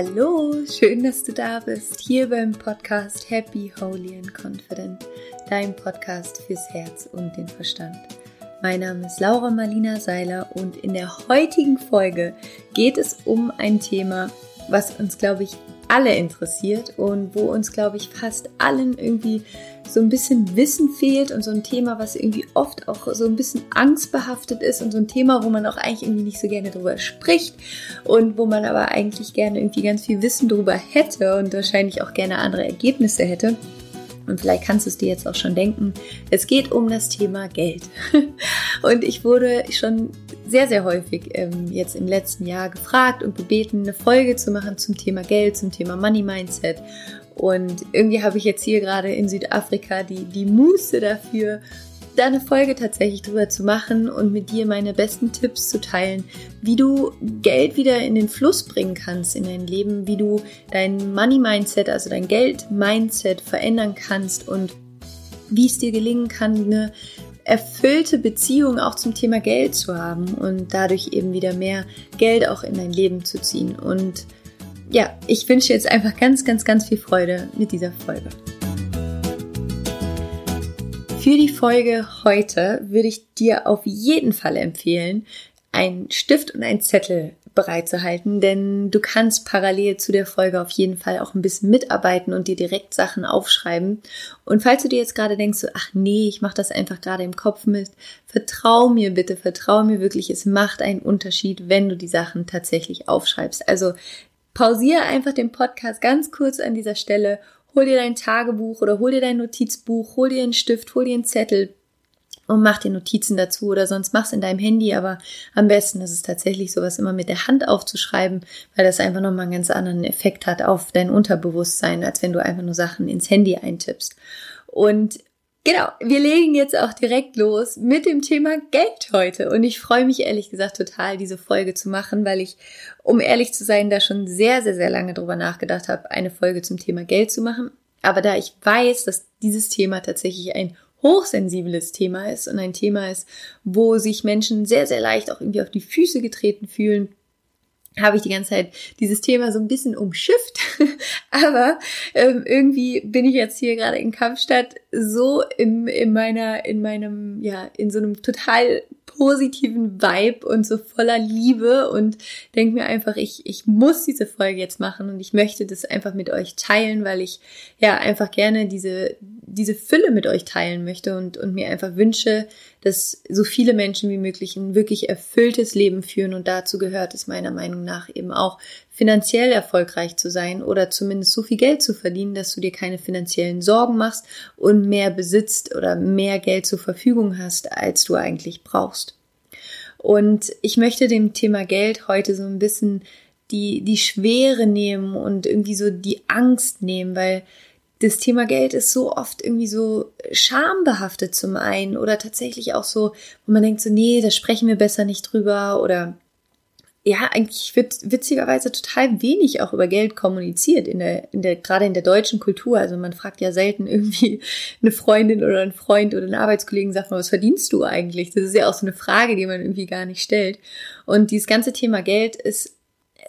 Hallo, schön, dass du da bist, hier beim Podcast Happy, Holy and Confident, dein Podcast fürs Herz und den Verstand. Mein Name ist Laura Marlina Seiler und in der heutigen Folge geht es um ein Thema, was uns, glaube ich, alle interessiert und wo uns, glaube ich, fast allen irgendwie so ein bisschen Wissen fehlt und so ein Thema, was irgendwie oft auch so ein bisschen angstbehaftet ist und so ein Thema, wo man auch eigentlich irgendwie nicht so gerne drüber spricht und wo man aber eigentlich gerne irgendwie ganz viel Wissen drüber hätte und wahrscheinlich auch gerne andere Ergebnisse hätte. Und vielleicht kannst du es dir jetzt auch schon denken. Es geht um das Thema Geld. Und ich wurde schon sehr, sehr häufig ähm, jetzt im letzten Jahr gefragt und gebeten, eine Folge zu machen zum Thema Geld, zum Thema Money Mindset. Und irgendwie habe ich jetzt hier gerade in Südafrika die, die Muße dafür, da eine Folge tatsächlich drüber zu machen und mit dir meine besten Tipps zu teilen, wie du Geld wieder in den Fluss bringen kannst in dein Leben, wie du dein Money Mindset, also dein Geld Mindset verändern kannst und wie es dir gelingen kann, eine erfüllte Beziehung auch zum Thema Geld zu haben und dadurch eben wieder mehr Geld auch in dein Leben zu ziehen. Und ja, ich wünsche jetzt einfach ganz, ganz, ganz viel Freude mit dieser Folge. Für die Folge heute würde ich dir auf jeden Fall empfehlen, einen Stift und einen Zettel bereitzuhalten, denn du kannst parallel zu der Folge auf jeden Fall auch ein bisschen mitarbeiten und dir direkt Sachen aufschreiben. Und falls du dir jetzt gerade denkst, so, ach nee, ich mache das einfach gerade im Kopf mit, vertrau mir bitte, vertrau mir wirklich, es macht einen Unterschied, wenn du die Sachen tatsächlich aufschreibst. Also pausiere einfach den Podcast ganz kurz an dieser Stelle hol dir dein Tagebuch oder hol dir dein Notizbuch, hol dir einen Stift, hol dir einen Zettel und mach dir Notizen dazu oder sonst mach's in deinem Handy, aber am besten ist es tatsächlich sowas immer mit der Hand aufzuschreiben, weil das einfach nochmal einen ganz anderen Effekt hat auf dein Unterbewusstsein, als wenn du einfach nur Sachen ins Handy eintippst. Und Genau, wir legen jetzt auch direkt los mit dem Thema Geld heute. Und ich freue mich ehrlich gesagt total, diese Folge zu machen, weil ich, um ehrlich zu sein, da schon sehr, sehr, sehr lange drüber nachgedacht habe, eine Folge zum Thema Geld zu machen. Aber da ich weiß, dass dieses Thema tatsächlich ein hochsensibles Thema ist und ein Thema ist, wo sich Menschen sehr, sehr leicht auch irgendwie auf die Füße getreten fühlen, habe ich die ganze Zeit dieses Thema so ein bisschen umschifft. Aber ähm, irgendwie bin ich jetzt hier gerade in Kampfstadt so im, in meiner, in meinem, ja, in so einem total positiven Vibe und so voller Liebe und denke mir einfach, ich, ich muss diese Folge jetzt machen und ich möchte das einfach mit euch teilen, weil ich ja einfach gerne diese, diese Fülle mit euch teilen möchte und, und mir einfach wünsche, dass so viele Menschen wie möglich ein wirklich erfülltes Leben führen und dazu gehört es meiner Meinung nach eben auch finanziell erfolgreich zu sein oder zumindest so viel Geld zu verdienen, dass du dir keine finanziellen Sorgen machst und mehr besitzt oder mehr Geld zur Verfügung hast, als du eigentlich brauchst. Und ich möchte dem Thema Geld heute so ein bisschen die, die Schwere nehmen und irgendwie so die Angst nehmen, weil das Thema Geld ist so oft irgendwie so schambehaftet zum einen oder tatsächlich auch so, wo man denkt so, nee, da sprechen wir besser nicht drüber oder ja, eigentlich wird witzigerweise total wenig auch über Geld kommuniziert in der, in der, gerade in der deutschen Kultur. Also man fragt ja selten irgendwie eine Freundin oder einen Freund oder einen Arbeitskollegen, sag mal, was verdienst du eigentlich? Das ist ja auch so eine Frage, die man irgendwie gar nicht stellt. Und dieses ganze Thema Geld ist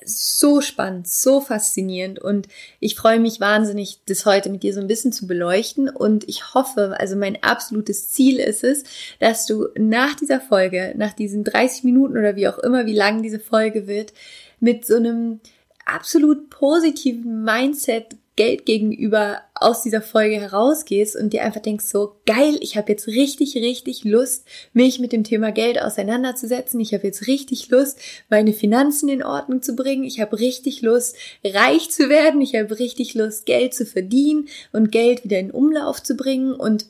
so spannend, so faszinierend und ich freue mich wahnsinnig, das heute mit dir so ein bisschen zu beleuchten und ich hoffe, also mein absolutes Ziel ist es, dass du nach dieser Folge, nach diesen 30 Minuten oder wie auch immer, wie lang diese Folge wird, mit so einem absolut positiven Mindset Geld gegenüber aus dieser Folge herausgehst und dir einfach denkst so, geil, ich habe jetzt richtig, richtig Lust, mich mit dem Thema Geld auseinanderzusetzen. Ich habe jetzt richtig Lust, meine Finanzen in Ordnung zu bringen. Ich habe richtig Lust, reich zu werden. Ich habe richtig Lust, Geld zu verdienen und Geld wieder in Umlauf zu bringen und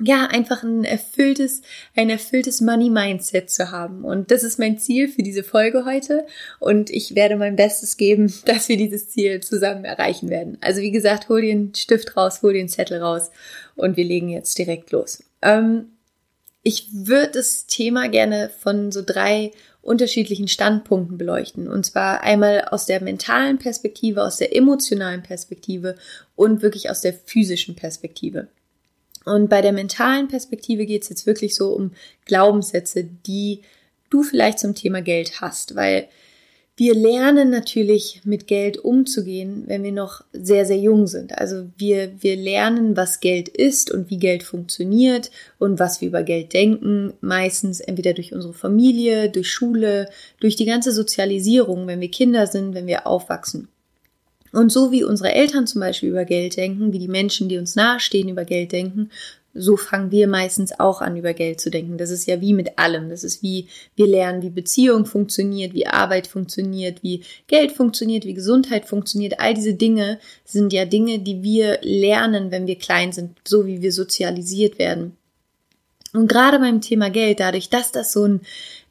ja, einfach ein erfülltes, ein erfülltes Money Mindset zu haben. Und das ist mein Ziel für diese Folge heute. Und ich werde mein Bestes geben, dass wir dieses Ziel zusammen erreichen werden. Also wie gesagt, hol dir einen Stift raus, hol dir einen Zettel raus und wir legen jetzt direkt los. Ähm, ich würde das Thema gerne von so drei unterschiedlichen Standpunkten beleuchten. Und zwar einmal aus der mentalen Perspektive, aus der emotionalen Perspektive und wirklich aus der physischen Perspektive. Und bei der mentalen Perspektive geht es jetzt wirklich so um Glaubenssätze, die du vielleicht zum Thema Geld hast, weil Wir lernen natürlich mit Geld umzugehen, wenn wir noch sehr, sehr jung sind. Also wir, wir lernen, was Geld ist und wie Geld funktioniert und was wir über Geld denken. Meistens entweder durch unsere Familie, durch Schule, durch die ganze Sozialisierung, wenn wir Kinder sind, wenn wir aufwachsen. Und so wie unsere Eltern zum Beispiel über Geld denken, wie die Menschen, die uns nahestehen, über Geld denken, so fangen wir meistens auch an, über Geld zu denken. Das ist ja wie mit allem. Das ist wie wir lernen, wie Beziehung funktioniert, wie Arbeit funktioniert, wie Geld funktioniert, wie Gesundheit funktioniert. All diese Dinge sind ja Dinge, die wir lernen, wenn wir klein sind, so wie wir sozialisiert werden. Und gerade beim Thema Geld, dadurch, dass das so ein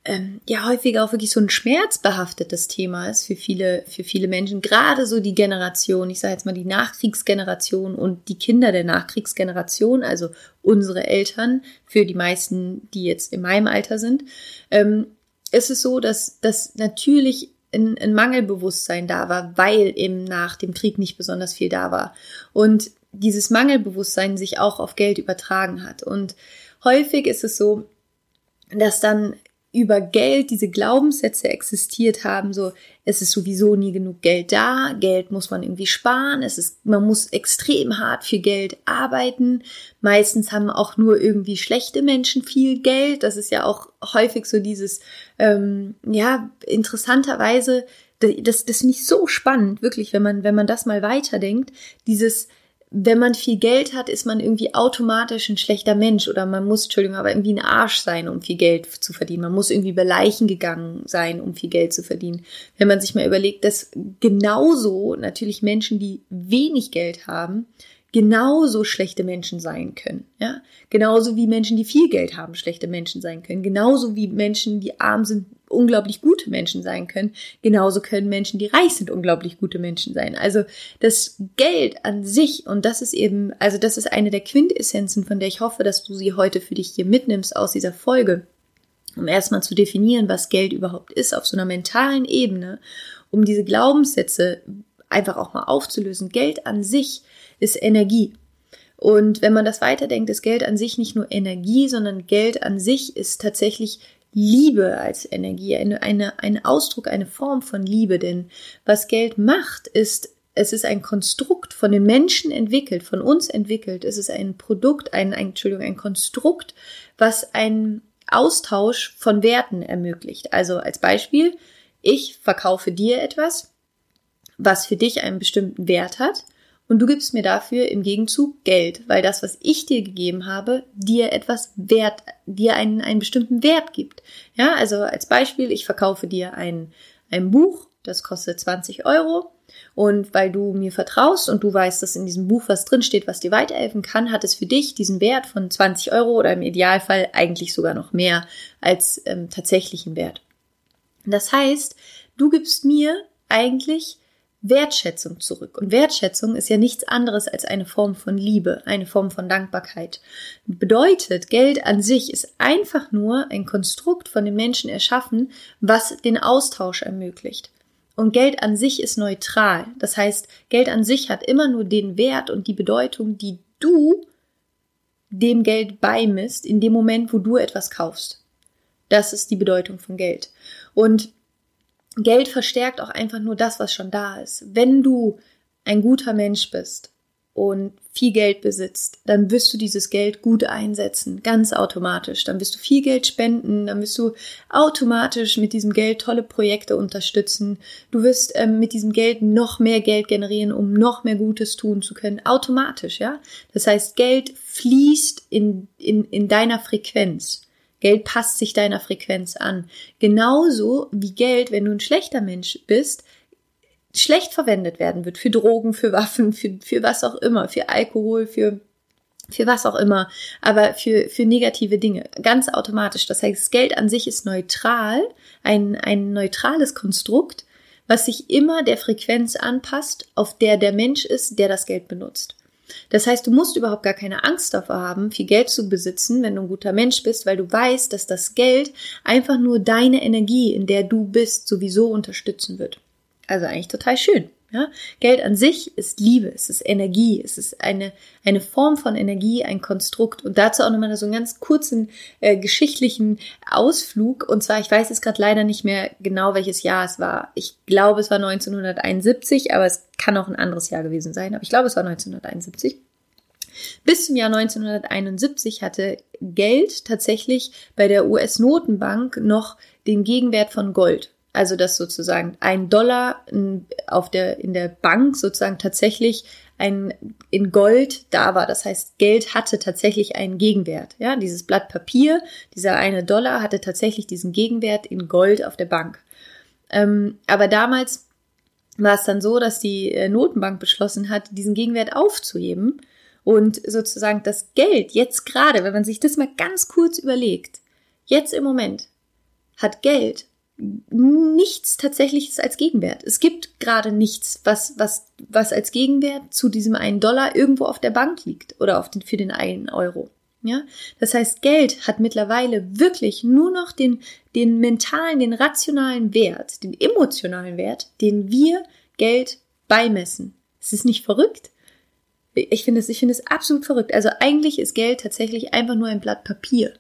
ähm, ja häufiger auch wirklich so ein schmerzbehaftetes Thema ist für viele, für viele Menschen, gerade so die Generation, ich sage jetzt mal die Nachkriegsgeneration und die Kinder der Nachkriegsgeneration, also unsere Eltern, für die meisten, die jetzt in meinem Alter sind, ähm, ist es so, dass, dass natürlich ein, ein Mangelbewusstsein da war, weil eben nach dem Krieg nicht besonders viel da war. Und dieses Mangelbewusstsein sich auch auf Geld übertragen hat. Und häufig ist es so, dass dann über Geld diese Glaubenssätze existiert haben, so es ist sowieso nie genug Geld da, Geld muss man irgendwie sparen, es ist, man muss extrem hart für Geld arbeiten. Meistens haben auch nur irgendwie schlechte Menschen viel Geld. Das ist ja auch häufig so dieses, ähm, ja, interessanterweise, das, das finde ich so spannend, wirklich, wenn man, wenn man das mal weiterdenkt, dieses, wenn man viel Geld hat, ist man irgendwie automatisch ein schlechter Mensch oder man muss, Entschuldigung, aber irgendwie ein Arsch sein, um viel Geld zu verdienen. Man muss irgendwie bei Leichen gegangen sein, um viel Geld zu verdienen. Wenn man sich mal überlegt, dass genauso natürlich Menschen, die wenig Geld haben, genauso schlechte Menschen sein können. Ja? Genauso wie Menschen, die viel Geld haben, schlechte Menschen sein können. Genauso wie Menschen, die arm sind, unglaublich gute Menschen sein können. Genauso können Menschen, die reich sind, unglaublich gute Menschen sein. Also das Geld an sich, und das ist eben, also das ist eine der Quintessenzen, von der ich hoffe, dass du sie heute für dich hier mitnimmst aus dieser Folge, um erstmal zu definieren, was Geld überhaupt ist, auf so einer mentalen Ebene, um diese Glaubenssätze einfach auch mal aufzulösen. Geld an sich ist Energie. Und wenn man das weiterdenkt, ist Geld an sich nicht nur Energie, sondern Geld an sich ist tatsächlich Liebe als Energie, eine, eine, ein Ausdruck, eine Form von Liebe. Denn was Geld macht, ist, es ist ein Konstrukt von den Menschen entwickelt, von uns entwickelt. Es ist ein Produkt, ein, ein Entschuldigung, ein Konstrukt, was einen Austausch von Werten ermöglicht. Also als Beispiel, ich verkaufe dir etwas, was für dich einen bestimmten Wert hat und du gibst mir dafür im Gegenzug Geld, weil das, was ich dir gegeben habe, dir etwas wert, dir einen, einen bestimmten Wert gibt. Ja, also als Beispiel, ich verkaufe dir ein, ein Buch, das kostet 20 Euro. Und weil du mir vertraust und du weißt, dass in diesem Buch was drinsteht, was dir weiterhelfen kann, hat es für dich diesen Wert von 20 Euro oder im Idealfall eigentlich sogar noch mehr als ähm, tatsächlichen Wert. Das heißt, du gibst mir eigentlich Wertschätzung zurück. Und Wertschätzung ist ja nichts anderes als eine Form von Liebe, eine Form von Dankbarkeit. Bedeutet, Geld an sich ist einfach nur ein Konstrukt von den Menschen erschaffen, was den Austausch ermöglicht. Und Geld an sich ist neutral. Das heißt, Geld an sich hat immer nur den Wert und die Bedeutung, die du dem Geld beimisst, in dem Moment, wo du etwas kaufst. Das ist die Bedeutung von Geld. Und Geld verstärkt auch einfach nur das, was schon da ist. Wenn du ein guter Mensch bist und viel Geld besitzt, dann wirst du dieses Geld gut einsetzen, ganz automatisch. Dann wirst du viel Geld spenden, dann wirst du automatisch mit diesem Geld tolle Projekte unterstützen. Du wirst ähm, mit diesem Geld noch mehr Geld generieren, um noch mehr Gutes tun zu können, automatisch, ja. Das heißt, Geld fließt in, in, in deiner Frequenz. Geld passt sich deiner Frequenz an. Genauso wie Geld, wenn du ein schlechter Mensch bist, schlecht verwendet werden wird für Drogen, für Waffen, für, für was auch immer, für Alkohol, für für was auch immer, aber für, für negative Dinge, ganz automatisch. Das heißt, Geld an sich ist neutral, ein, ein neutrales Konstrukt, was sich immer der Frequenz anpasst, auf der der Mensch ist, der das Geld benutzt. Das heißt, du musst überhaupt gar keine Angst davor haben, viel Geld zu besitzen, wenn du ein guter Mensch bist, weil du weißt, dass das Geld einfach nur deine Energie, in der du bist, sowieso unterstützen wird. Also eigentlich total schön. Ja? Geld an sich ist Liebe, es ist Energie, es ist eine, eine Form von Energie, ein Konstrukt. Und dazu auch nochmal so einen ganz kurzen äh, geschichtlichen Ausflug. Und zwar, ich weiß jetzt gerade leider nicht mehr genau, welches Jahr es war. Ich glaube, es war 1971, aber es kann auch ein anderes Jahr gewesen sein. Aber ich glaube, es war 1971. Bis zum Jahr 1971 hatte Geld tatsächlich bei der US-Notenbank noch den Gegenwert von Gold. Also dass sozusagen ein Dollar auf der, in der Bank sozusagen tatsächlich ein, in Gold da war. Das heißt, Geld hatte tatsächlich einen Gegenwert. Ja, dieses Blatt Papier, dieser eine Dollar hatte tatsächlich diesen Gegenwert in Gold auf der Bank. Ähm, aber damals war es dann so, dass die äh, Notenbank beschlossen hat, diesen Gegenwert aufzuheben und sozusagen das Geld jetzt gerade, wenn man sich das mal ganz kurz überlegt, jetzt im Moment hat Geld nichts tatsächliches als Gegenwert. Es gibt gerade nichts, was, was, was als Gegenwert zu diesem einen Dollar irgendwo auf der Bank liegt oder auf den, für den einen Euro. Ja, das heißt, Geld hat mittlerweile wirklich nur noch den, den mentalen, den rationalen Wert, den emotionalen Wert, den wir Geld beimessen. Es ist nicht verrückt. Ich finde es, ich finde es absolut verrückt. Also eigentlich ist Geld tatsächlich einfach nur ein Blatt Papier.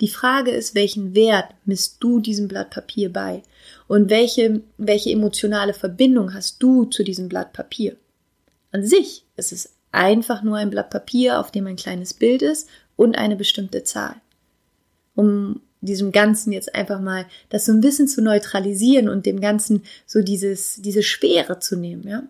Die Frage ist, welchen Wert misst du diesem Blatt Papier bei? Und welche, welche emotionale Verbindung hast du zu diesem Blatt Papier? An sich ist es einfach nur ein Blatt Papier, auf dem ein kleines Bild ist und eine bestimmte Zahl. Um diesem Ganzen jetzt einfach mal das so ein bisschen zu neutralisieren und dem Ganzen so dieses, diese Schwere zu nehmen, ja.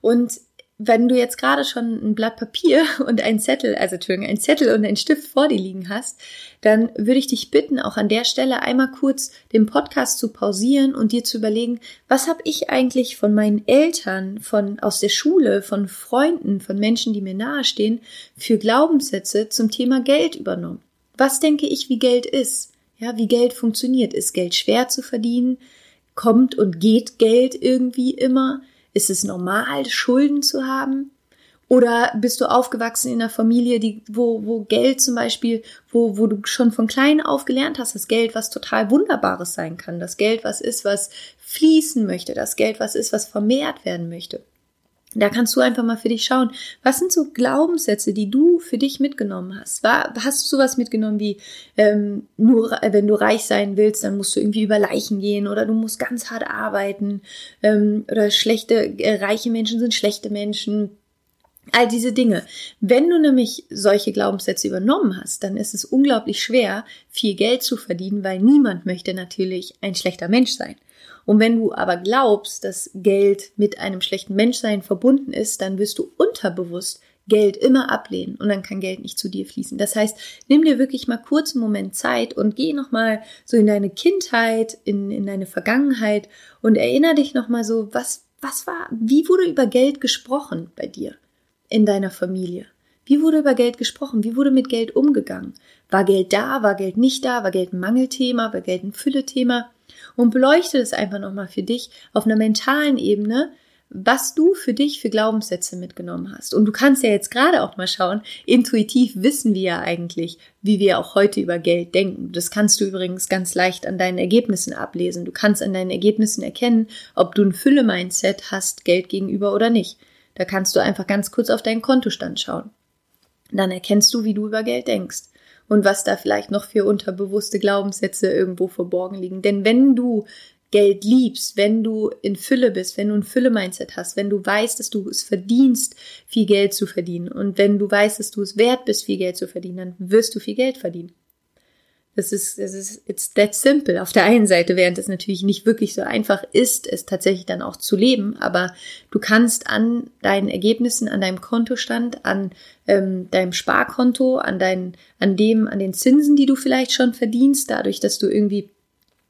Und wenn du jetzt gerade schon ein Blatt Papier und ein Zettel, also Entschuldigung, ein Zettel und ein Stift vor dir liegen hast, dann würde ich dich bitten, auch an der Stelle einmal kurz den Podcast zu pausieren und dir zu überlegen, was habe ich eigentlich von meinen Eltern, von aus der Schule, von Freunden, von Menschen, die mir nahestehen, für Glaubenssätze zum Thema Geld übernommen? Was denke ich, wie Geld ist? Ja, wie Geld funktioniert? Ist Geld schwer zu verdienen? Kommt und geht Geld irgendwie immer? Ist es normal, Schulden zu haben? Oder bist du aufgewachsen in einer Familie, die, wo, wo Geld zum Beispiel, wo, wo du schon von klein auf gelernt hast, das Geld was total Wunderbares sein kann, das Geld was ist, was fließen möchte, das Geld was ist, was vermehrt werden möchte. Da kannst du einfach mal für dich schauen, was sind so Glaubenssätze, die du für dich mitgenommen hast? War, hast du sowas mitgenommen wie, ähm, nur wenn du reich sein willst, dann musst du irgendwie über Leichen gehen oder du musst ganz hart arbeiten ähm, oder schlechte, äh, reiche Menschen sind schlechte Menschen. All diese Dinge. Wenn du nämlich solche Glaubenssätze übernommen hast, dann ist es unglaublich schwer, viel Geld zu verdienen, weil niemand möchte natürlich ein schlechter Mensch sein. Und wenn du aber glaubst, dass Geld mit einem schlechten Menschsein verbunden ist, dann wirst du unterbewusst Geld immer ablehnen und dann kann Geld nicht zu dir fließen. Das heißt, nimm dir wirklich mal kurz einen Moment Zeit und geh nochmal so in deine Kindheit, in, in deine Vergangenheit und erinnere dich nochmal so, was, was war, wie wurde über Geld gesprochen bei dir in deiner Familie? Wie wurde über Geld gesprochen? Wie wurde mit Geld umgegangen? War Geld da? War Geld nicht da? War Geld ein Mangelthema? War Geld ein Füllethema? Und beleuchte es einfach nochmal für dich auf einer mentalen Ebene, was du für dich für Glaubenssätze mitgenommen hast. Und du kannst ja jetzt gerade auch mal schauen, intuitiv wissen wir ja eigentlich, wie wir auch heute über Geld denken. Das kannst du übrigens ganz leicht an deinen Ergebnissen ablesen. Du kannst an deinen Ergebnissen erkennen, ob du ein Fülle-Mindset hast, Geld gegenüber oder nicht. Da kannst du einfach ganz kurz auf deinen Kontostand schauen. Dann erkennst du, wie du über Geld denkst und was da vielleicht noch für unterbewusste Glaubenssätze irgendwo verborgen liegen. Denn wenn du Geld liebst, wenn du in Fülle bist, wenn du ein Fülle-Mindset hast, wenn du weißt, dass du es verdienst, viel Geld zu verdienen und wenn du weißt, dass du es wert bist, viel Geld zu verdienen, dann wirst du viel Geld verdienen. Das ist, das ist, it's that simple. Auf der einen Seite, während es natürlich nicht wirklich so einfach ist, es tatsächlich dann auch zu leben, aber du kannst an deinen Ergebnissen, an deinem Kontostand, an ähm, deinem Sparkonto, an deinen, an dem, an den Zinsen, die du vielleicht schon verdienst, dadurch, dass du irgendwie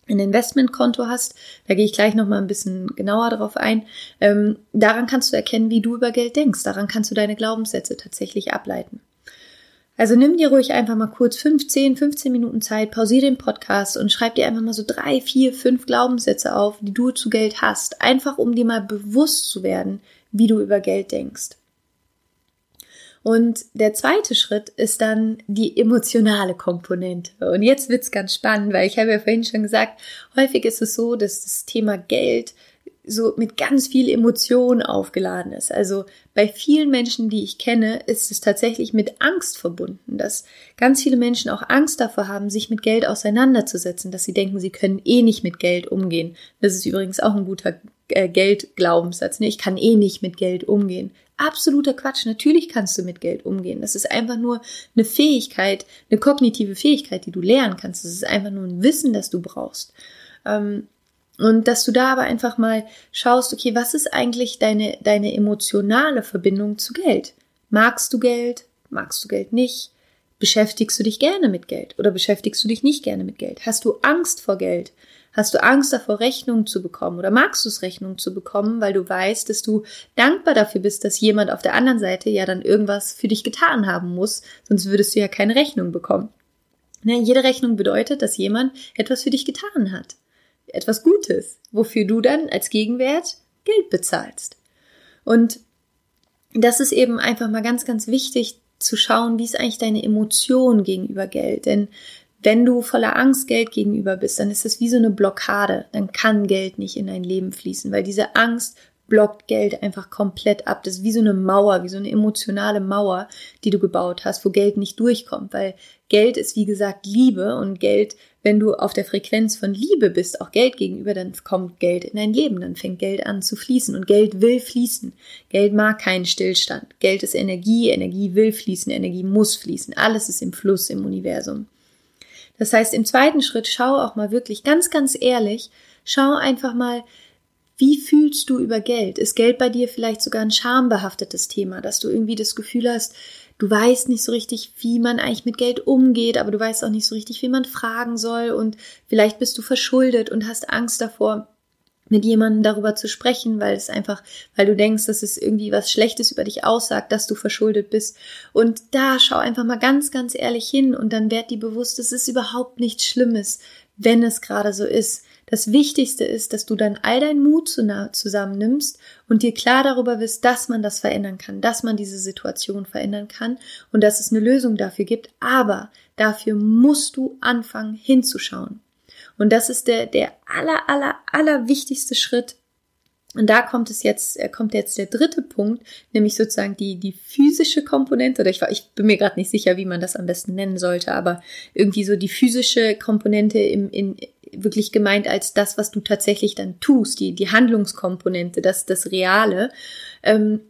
ein Investmentkonto hast, da gehe ich gleich noch mal ein bisschen genauer drauf ein. Ähm, daran kannst du erkennen, wie du über Geld denkst. Daran kannst du deine Glaubenssätze tatsächlich ableiten. Also nimm dir ruhig einfach mal kurz 15, 15 Minuten Zeit, pausiere den Podcast und schreib dir einfach mal so drei, vier, fünf Glaubenssätze auf, die du zu Geld hast. Einfach um dir mal bewusst zu werden, wie du über Geld denkst. Und der zweite Schritt ist dann die emotionale Komponente. Und jetzt wird's ganz spannend, weil ich habe ja vorhin schon gesagt, häufig ist es so, dass das Thema Geld so mit ganz viel Emotion aufgeladen ist. Also bei vielen Menschen, die ich kenne, ist es tatsächlich mit Angst verbunden, dass ganz viele Menschen auch Angst davor haben, sich mit Geld auseinanderzusetzen, dass sie denken, sie können eh nicht mit Geld umgehen. Das ist übrigens auch ein guter äh, Geldglaubenssatz. Ne? Ich kann eh nicht mit Geld umgehen. Absoluter Quatsch. Natürlich kannst du mit Geld umgehen. Das ist einfach nur eine Fähigkeit, eine kognitive Fähigkeit, die du lernen kannst. Das ist einfach nur ein Wissen, das du brauchst. Ähm, und dass du da aber einfach mal schaust, okay, was ist eigentlich deine, deine emotionale Verbindung zu Geld? Magst du Geld? Magst du Geld nicht? Beschäftigst du dich gerne mit Geld oder beschäftigst du dich nicht gerne mit Geld? Hast du Angst vor Geld? Hast du Angst davor, Rechnungen zu bekommen oder magst du es, Rechnungen zu bekommen, weil du weißt, dass du dankbar dafür bist, dass jemand auf der anderen Seite ja dann irgendwas für dich getan haben muss, sonst würdest du ja keine Rechnung bekommen. Ne, jede Rechnung bedeutet, dass jemand etwas für dich getan hat etwas Gutes, wofür du dann als Gegenwert Geld bezahlst. Und das ist eben einfach mal ganz, ganz wichtig zu schauen, wie ist eigentlich deine Emotion gegenüber Geld. Denn wenn du voller Angst Geld gegenüber bist, dann ist das wie so eine Blockade. Dann kann Geld nicht in dein Leben fließen, weil diese Angst blockt Geld einfach komplett ab. Das ist wie so eine Mauer, wie so eine emotionale Mauer, die du gebaut hast, wo Geld nicht durchkommt, weil Geld ist wie gesagt Liebe und Geld, wenn du auf der Frequenz von Liebe bist, auch Geld gegenüber, dann kommt Geld in dein Leben, dann fängt Geld an zu fließen und Geld will fließen. Geld mag keinen Stillstand. Geld ist Energie, Energie will fließen, Energie muss fließen. Alles ist im Fluss im Universum. Das heißt, im zweiten Schritt schau auch mal wirklich ganz, ganz ehrlich, schau einfach mal, wie fühlst du über Geld? Ist Geld bei dir vielleicht sogar ein schambehaftetes Thema, dass du irgendwie das Gefühl hast, du weißt nicht so richtig, wie man eigentlich mit Geld umgeht, aber du weißt auch nicht so richtig, wie man fragen soll und vielleicht bist du verschuldet und hast Angst davor, mit jemandem darüber zu sprechen, weil es einfach, weil du denkst, dass es irgendwie was Schlechtes über dich aussagt, dass du verschuldet bist. Und da schau einfach mal ganz, ganz ehrlich hin und dann werd dir bewusst, es ist überhaupt nichts Schlimmes, wenn es gerade so ist. Das Wichtigste ist, dass du dann all deinen Mut zusammennimmst und dir klar darüber bist, dass man das verändern kann, dass man diese Situation verändern kann und dass es eine Lösung dafür gibt. Aber dafür musst du anfangen hinzuschauen. Und das ist der, der aller, aller, aller wichtigste Schritt, und da kommt es jetzt, äh, kommt jetzt der dritte Punkt, nämlich sozusagen die, die physische Komponente, oder ich, ich bin mir gerade nicht sicher, wie man das am besten nennen sollte, aber irgendwie so die physische Komponente im, in, wirklich gemeint als das, was du tatsächlich dann tust, die, die Handlungskomponente, das, das Reale. Ähm,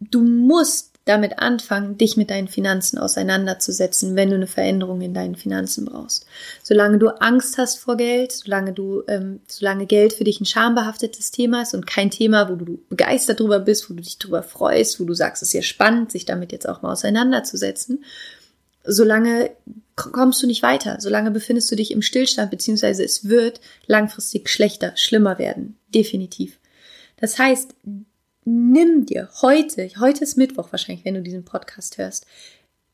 du musst damit anfangen, dich mit deinen Finanzen auseinanderzusetzen, wenn du eine Veränderung in deinen Finanzen brauchst. Solange du Angst hast vor Geld, solange du, ähm, solange Geld für dich ein schambehaftetes Thema ist und kein Thema, wo du begeistert drüber bist, wo du dich drüber freust, wo du sagst, es ist ja spannend, sich damit jetzt auch mal auseinanderzusetzen, solange kommst du nicht weiter, solange befindest du dich im Stillstand, beziehungsweise es wird langfristig schlechter, schlimmer werden. Definitiv. Das heißt, nimm dir heute, heute ist Mittwoch wahrscheinlich, wenn du diesen Podcast hörst,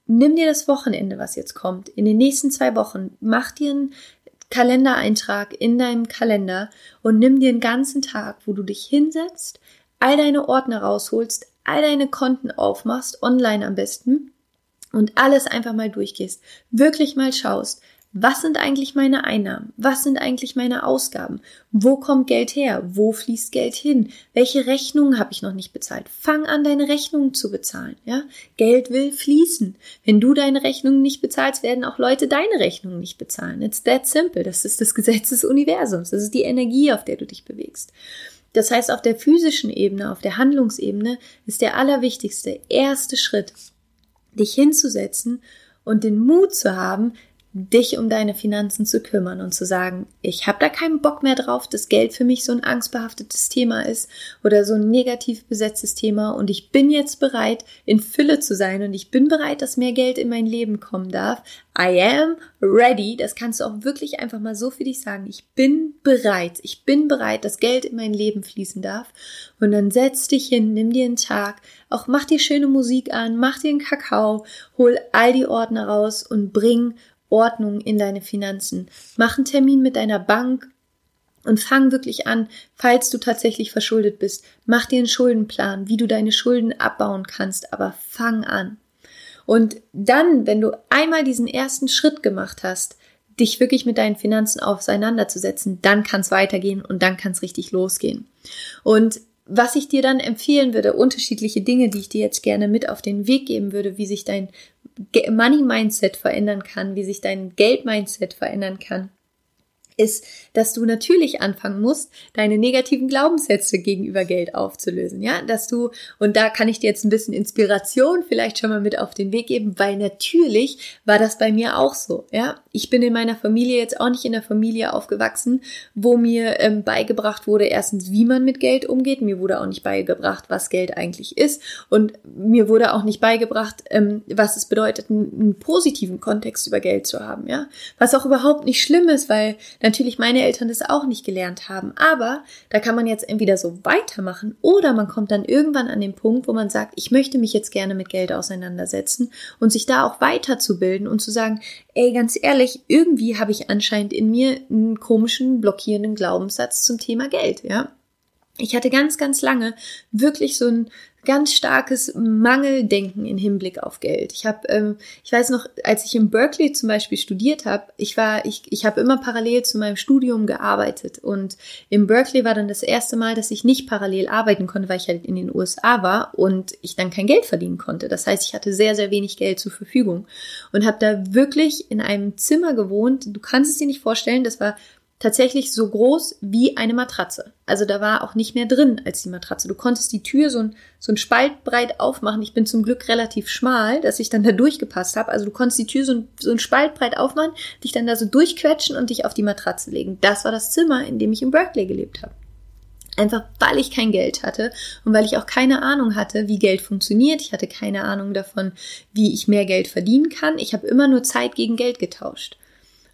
nimm dir das Wochenende, was jetzt kommt, in den nächsten zwei Wochen, mach dir einen Kalendereintrag in deinem Kalender und nimm dir einen ganzen Tag, wo du dich hinsetzt, all deine Ordner rausholst, all deine Konten aufmachst, online am besten, und alles einfach mal durchgehst, wirklich mal schaust, was sind eigentlich meine Einnahmen? Was sind eigentlich meine Ausgaben? Wo kommt Geld her? Wo fließt Geld hin? Welche Rechnungen habe ich noch nicht bezahlt? Fang an, deine Rechnungen zu bezahlen. Ja? Geld will fließen. Wenn du deine Rechnungen nicht bezahlst, werden auch Leute deine Rechnungen nicht bezahlen. It's that simple. Das ist das Gesetz des Universums. Das ist die Energie, auf der du dich bewegst. Das heißt, auf der physischen Ebene, auf der Handlungsebene ist der allerwichtigste erste Schritt, dich hinzusetzen und den Mut zu haben, dich um deine Finanzen zu kümmern und zu sagen, ich habe da keinen Bock mehr drauf, dass Geld für mich so ein angstbehaftetes Thema ist oder so ein negativ besetztes Thema und ich bin jetzt bereit, in Fülle zu sein und ich bin bereit, dass mehr Geld in mein Leben kommen darf. I am ready. Das kannst du auch wirklich einfach mal so für dich sagen. Ich bin bereit. Ich bin bereit, dass Geld in mein Leben fließen darf. Und dann setz dich hin, nimm dir einen Tag, auch mach dir schöne Musik an, mach dir einen Kakao, hol all die Ordner raus und bring Ordnung in deine Finanzen. Mach einen Termin mit deiner Bank und fang wirklich an, falls du tatsächlich verschuldet bist. Mach dir einen Schuldenplan, wie du deine Schulden abbauen kannst, aber fang an. Und dann, wenn du einmal diesen ersten Schritt gemacht hast, dich wirklich mit deinen Finanzen auseinanderzusetzen, dann kann es weitergehen und dann kann es richtig losgehen. Und was ich dir dann empfehlen würde, unterschiedliche Dinge, die ich dir jetzt gerne mit auf den Weg geben würde, wie sich dein Money Mindset verändern kann, wie sich dein Geld Mindset verändern kann, ist, dass du natürlich anfangen musst, deine negativen Glaubenssätze gegenüber Geld aufzulösen. Ja, dass du, und da kann ich dir jetzt ein bisschen Inspiration vielleicht schon mal mit auf den Weg geben, weil natürlich war das bei mir auch so. Ja, ich bin in meiner Familie jetzt auch nicht in der Familie aufgewachsen, wo mir ähm, beigebracht wurde, erstens, wie man mit Geld umgeht. Mir wurde auch nicht beigebracht, was Geld eigentlich ist. Und mir wurde auch nicht beigebracht, ähm, was es bedeutet, einen, einen positiven Kontext über Geld zu haben. Ja, was auch überhaupt nicht schlimm ist, weil natürlich meine Eltern das auch nicht gelernt haben. Aber da kann man jetzt entweder so weitermachen oder man kommt dann irgendwann an den Punkt, wo man sagt, ich möchte mich jetzt gerne mit Geld auseinandersetzen und sich da auch weiterzubilden und zu sagen, ey, ganz ehrlich, irgendwie habe ich anscheinend in mir einen komischen, blockierenden Glaubenssatz zum Thema Geld, ja. Ich hatte ganz, ganz lange wirklich so ein, ganz starkes Mangeldenken im Hinblick auf Geld. Ich habe, ähm, ich weiß noch, als ich in Berkeley zum Beispiel studiert habe, ich war, ich, ich habe immer parallel zu meinem Studium gearbeitet und in Berkeley war dann das erste Mal, dass ich nicht parallel arbeiten konnte, weil ich halt in den USA war und ich dann kein Geld verdienen konnte. Das heißt, ich hatte sehr, sehr wenig Geld zur Verfügung und habe da wirklich in einem Zimmer gewohnt. Du kannst es dir nicht vorstellen, das war tatsächlich so groß wie eine Matratze. Also da war auch nicht mehr drin als die Matratze. Du konntest die Tür so ein, so ein Spalt breit aufmachen. Ich bin zum Glück relativ schmal, dass ich dann da durchgepasst habe. Also du konntest die Tür so ein, so ein Spalt breit aufmachen, dich dann da so durchquetschen und dich auf die Matratze legen. Das war das Zimmer, in dem ich in Berkeley gelebt habe. Einfach weil ich kein Geld hatte und weil ich auch keine Ahnung hatte, wie Geld funktioniert. Ich hatte keine Ahnung davon, wie ich mehr Geld verdienen kann. Ich habe immer nur Zeit gegen Geld getauscht.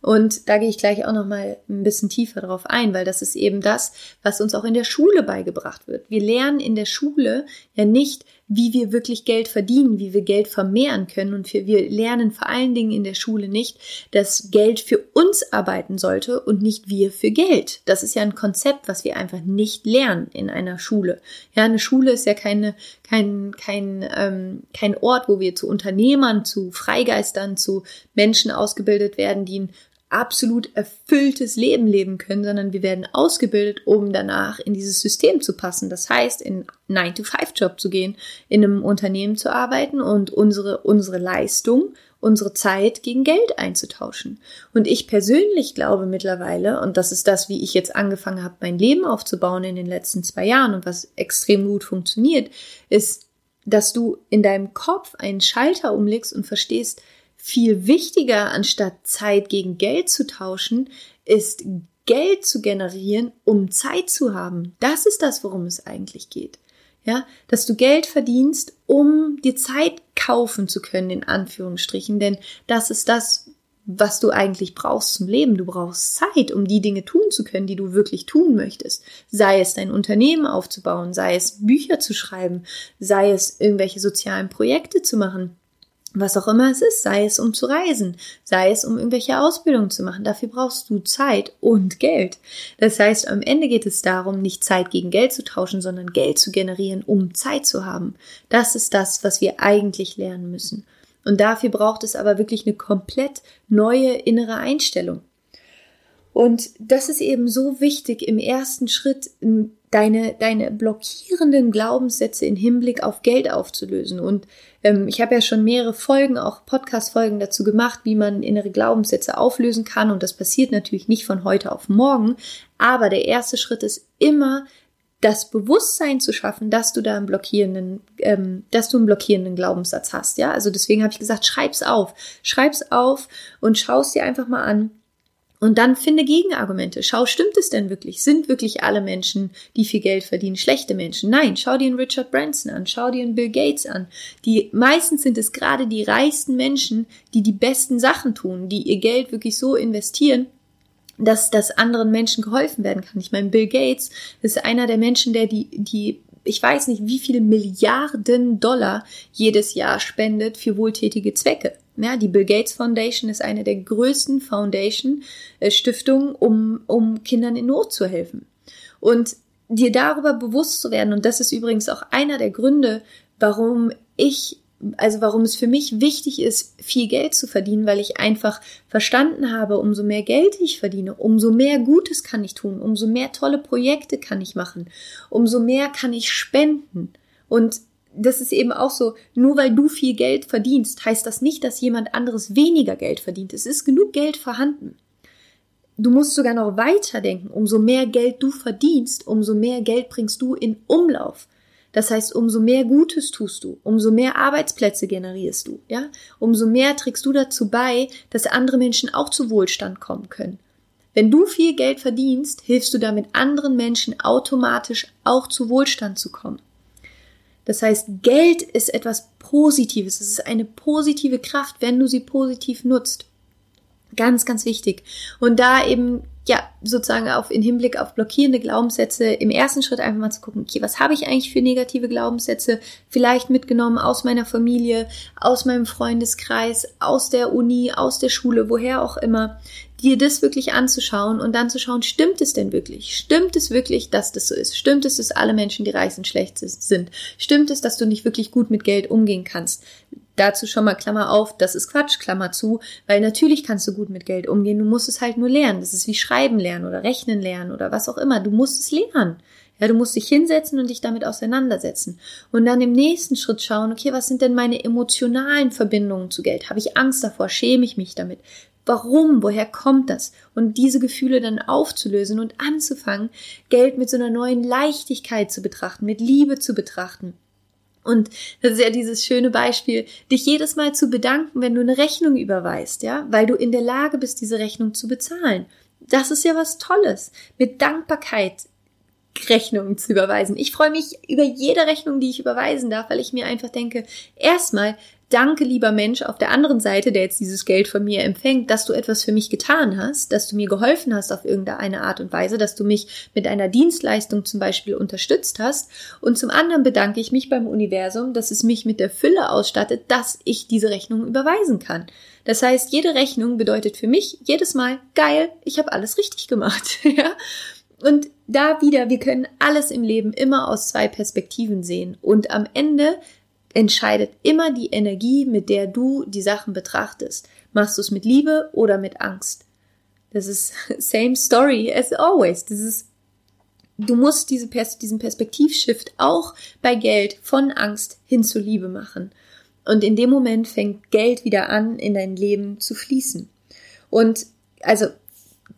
Und da gehe ich gleich auch noch mal ein bisschen tiefer drauf ein, weil das ist eben das, was uns auch in der Schule beigebracht wird. Wir lernen in der Schule ja nicht, wie wir wirklich Geld verdienen, wie wir Geld vermehren können. Und wir lernen vor allen Dingen in der Schule nicht, dass Geld für uns arbeiten sollte und nicht wir für Geld. Das ist ja ein Konzept, was wir einfach nicht lernen in einer Schule. Ja, eine Schule ist ja keine, kein, kein, ähm, kein Ort, wo wir zu Unternehmern, zu Freigeistern, zu Menschen ausgebildet werden, die ein absolut erfülltes Leben leben können, sondern wir werden ausgebildet, um danach in dieses System zu passen. Das heißt, in 9-to-5-Job zu gehen, in einem Unternehmen zu arbeiten und unsere, unsere Leistung, unsere Zeit gegen Geld einzutauschen. Und ich persönlich glaube mittlerweile, und das ist das, wie ich jetzt angefangen habe, mein Leben aufzubauen in den letzten zwei Jahren und was extrem gut funktioniert, ist, dass du in deinem Kopf einen Schalter umlegst und verstehst, viel wichtiger, anstatt Zeit gegen Geld zu tauschen, ist Geld zu generieren, um Zeit zu haben. Das ist das, worum es eigentlich geht. Ja, dass du Geld verdienst, um dir Zeit kaufen zu können, in Anführungsstrichen, denn das ist das, was du eigentlich brauchst zum Leben. Du brauchst Zeit, um die Dinge tun zu können, die du wirklich tun möchtest. Sei es dein Unternehmen aufzubauen, sei es Bücher zu schreiben, sei es irgendwelche sozialen Projekte zu machen was auch immer es ist, sei es um zu reisen, sei es um irgendwelche Ausbildungen zu machen. Dafür brauchst du Zeit und Geld. Das heißt, am Ende geht es darum, nicht Zeit gegen Geld zu tauschen, sondern Geld zu generieren, um Zeit zu haben. Das ist das, was wir eigentlich lernen müssen. Und dafür braucht es aber wirklich eine komplett neue innere Einstellung. Und das ist eben so wichtig im ersten Schritt, deine, deine blockierenden Glaubenssätze in Hinblick auf Geld aufzulösen. Und ähm, ich habe ja schon mehrere Folgen, auch Podcast-Folgen dazu gemacht, wie man innere Glaubenssätze auflösen kann. Und das passiert natürlich nicht von heute auf morgen. Aber der erste Schritt ist immer, das Bewusstsein zu schaffen, dass du da einen blockierenden, ähm, dass du einen blockierenden Glaubenssatz hast. Ja, also deswegen habe ich gesagt, schreib's auf, schreib's auf und schaust dir einfach mal an und dann finde Gegenargumente. Schau, stimmt es denn wirklich? Sind wirklich alle Menschen, die viel Geld verdienen, schlechte Menschen? Nein, schau dir einen Richard Branson an, schau dir einen Bill Gates an. Die meistens sind es gerade die reichsten Menschen, die die besten Sachen tun, die ihr Geld wirklich so investieren, dass das anderen Menschen geholfen werden kann. Ich meine, Bill Gates ist einer der Menschen, der die, die ich weiß nicht, wie viele Milliarden Dollar jedes Jahr spendet für wohltätige Zwecke. Ja, die Bill Gates Foundation ist eine der größten Foundation äh, Stiftungen, um, um Kindern in Not zu helfen. Und dir darüber bewusst zu werden, und das ist übrigens auch einer der Gründe, warum ich also warum es für mich wichtig ist, viel Geld zu verdienen, weil ich einfach verstanden habe, umso mehr Geld ich verdiene, umso mehr Gutes kann ich tun, umso mehr tolle Projekte kann ich machen, umso mehr kann ich spenden. Und das ist eben auch so, nur weil du viel Geld verdienst, heißt das nicht, dass jemand anderes weniger Geld verdient. Es ist genug Geld vorhanden. Du musst sogar noch weiter denken. Umso mehr Geld du verdienst, umso mehr Geld bringst du in Umlauf. Das heißt, umso mehr Gutes tust du, umso mehr Arbeitsplätze generierst du, ja? Umso mehr trägst du dazu bei, dass andere Menschen auch zu Wohlstand kommen können. Wenn du viel Geld verdienst, hilfst du damit anderen Menschen automatisch auch zu Wohlstand zu kommen. Das heißt, Geld ist etwas Positives. Es ist eine positive Kraft, wenn du sie positiv nutzt. Ganz, ganz wichtig. Und da eben, ja, sozusagen auf, in Hinblick auf blockierende Glaubenssätze im ersten Schritt einfach mal zu gucken, okay, was habe ich eigentlich für negative Glaubenssätze vielleicht mitgenommen aus meiner Familie, aus meinem Freundeskreis, aus der Uni, aus der Schule, woher auch immer, dir das wirklich anzuschauen und dann zu schauen, stimmt es denn wirklich? Stimmt es wirklich, dass das so ist? Stimmt es, dass alle Menschen, die reich sind, schlecht sind? Stimmt es, dass du nicht wirklich gut mit Geld umgehen kannst? Dazu schon mal Klammer auf, das ist Quatsch, Klammer zu, weil natürlich kannst du gut mit Geld umgehen, du musst es halt nur lernen. Das ist wie Schreiben lernen oder Rechnen lernen oder was auch immer. Du musst es lernen. Ja, du musst dich hinsetzen und dich damit auseinandersetzen. Und dann im nächsten Schritt schauen, okay, was sind denn meine emotionalen Verbindungen zu Geld? Habe ich Angst davor? Schäme ich mich damit? Warum? Woher kommt das? Und diese Gefühle dann aufzulösen und anzufangen, Geld mit so einer neuen Leichtigkeit zu betrachten, mit Liebe zu betrachten. Und das ist ja dieses schöne Beispiel, dich jedes Mal zu bedanken, wenn du eine Rechnung überweist, ja, weil du in der Lage bist, diese Rechnung zu bezahlen. Das ist ja was Tolles. Mit Dankbarkeit Rechnungen zu überweisen. Ich freue mich über jede Rechnung, die ich überweisen darf, weil ich mir einfach denke, erstmal danke, lieber Mensch, auf der anderen Seite, der jetzt dieses Geld von mir empfängt, dass du etwas für mich getan hast, dass du mir geholfen hast auf irgendeine Art und Weise, dass du mich mit einer Dienstleistung zum Beispiel unterstützt hast. Und zum anderen bedanke ich mich beim Universum, dass es mich mit der Fülle ausstattet, dass ich diese Rechnung überweisen kann. Das heißt, jede Rechnung bedeutet für mich jedes Mal, geil, ich habe alles richtig gemacht. ja? Und da wieder, wir können alles im Leben immer aus zwei Perspektiven sehen. Und am Ende entscheidet immer die Energie, mit der du die Sachen betrachtest. Machst du es mit Liebe oder mit Angst? Das ist same story as always. Das ist, du musst diese Pers diesen Perspektivshift auch bei Geld von Angst hin zu Liebe machen. Und in dem Moment fängt Geld wieder an, in dein Leben zu fließen. Und also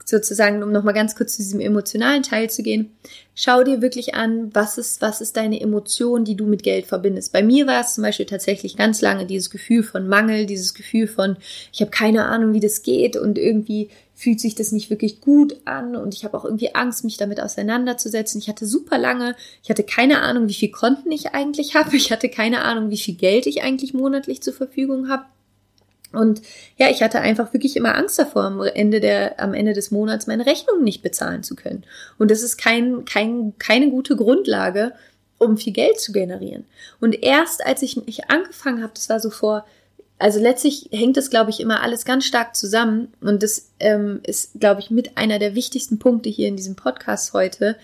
sozusagen, um nochmal ganz kurz zu diesem emotionalen Teil zu gehen, schau dir wirklich an, was ist, was ist deine Emotion, die du mit Geld verbindest. Bei mir war es zum Beispiel tatsächlich ganz lange dieses Gefühl von Mangel, dieses Gefühl von, ich habe keine Ahnung, wie das geht und irgendwie fühlt sich das nicht wirklich gut an und ich habe auch irgendwie Angst, mich damit auseinanderzusetzen. Ich hatte super lange, ich hatte keine Ahnung, wie viel Konten ich eigentlich habe. Ich hatte keine Ahnung, wie viel Geld ich eigentlich monatlich zur Verfügung habe. Und ja, ich hatte einfach wirklich immer Angst davor, am Ende der, am Ende des Monats meine Rechnungen nicht bezahlen zu können. Und das ist kein, kein, keine gute Grundlage, um viel Geld zu generieren. Und erst als ich mich angefangen habe, das war so vor, also letztlich hängt das, glaube ich, immer alles ganz stark zusammen. Und das ähm, ist, glaube ich, mit einer der wichtigsten Punkte hier in diesem Podcast heute.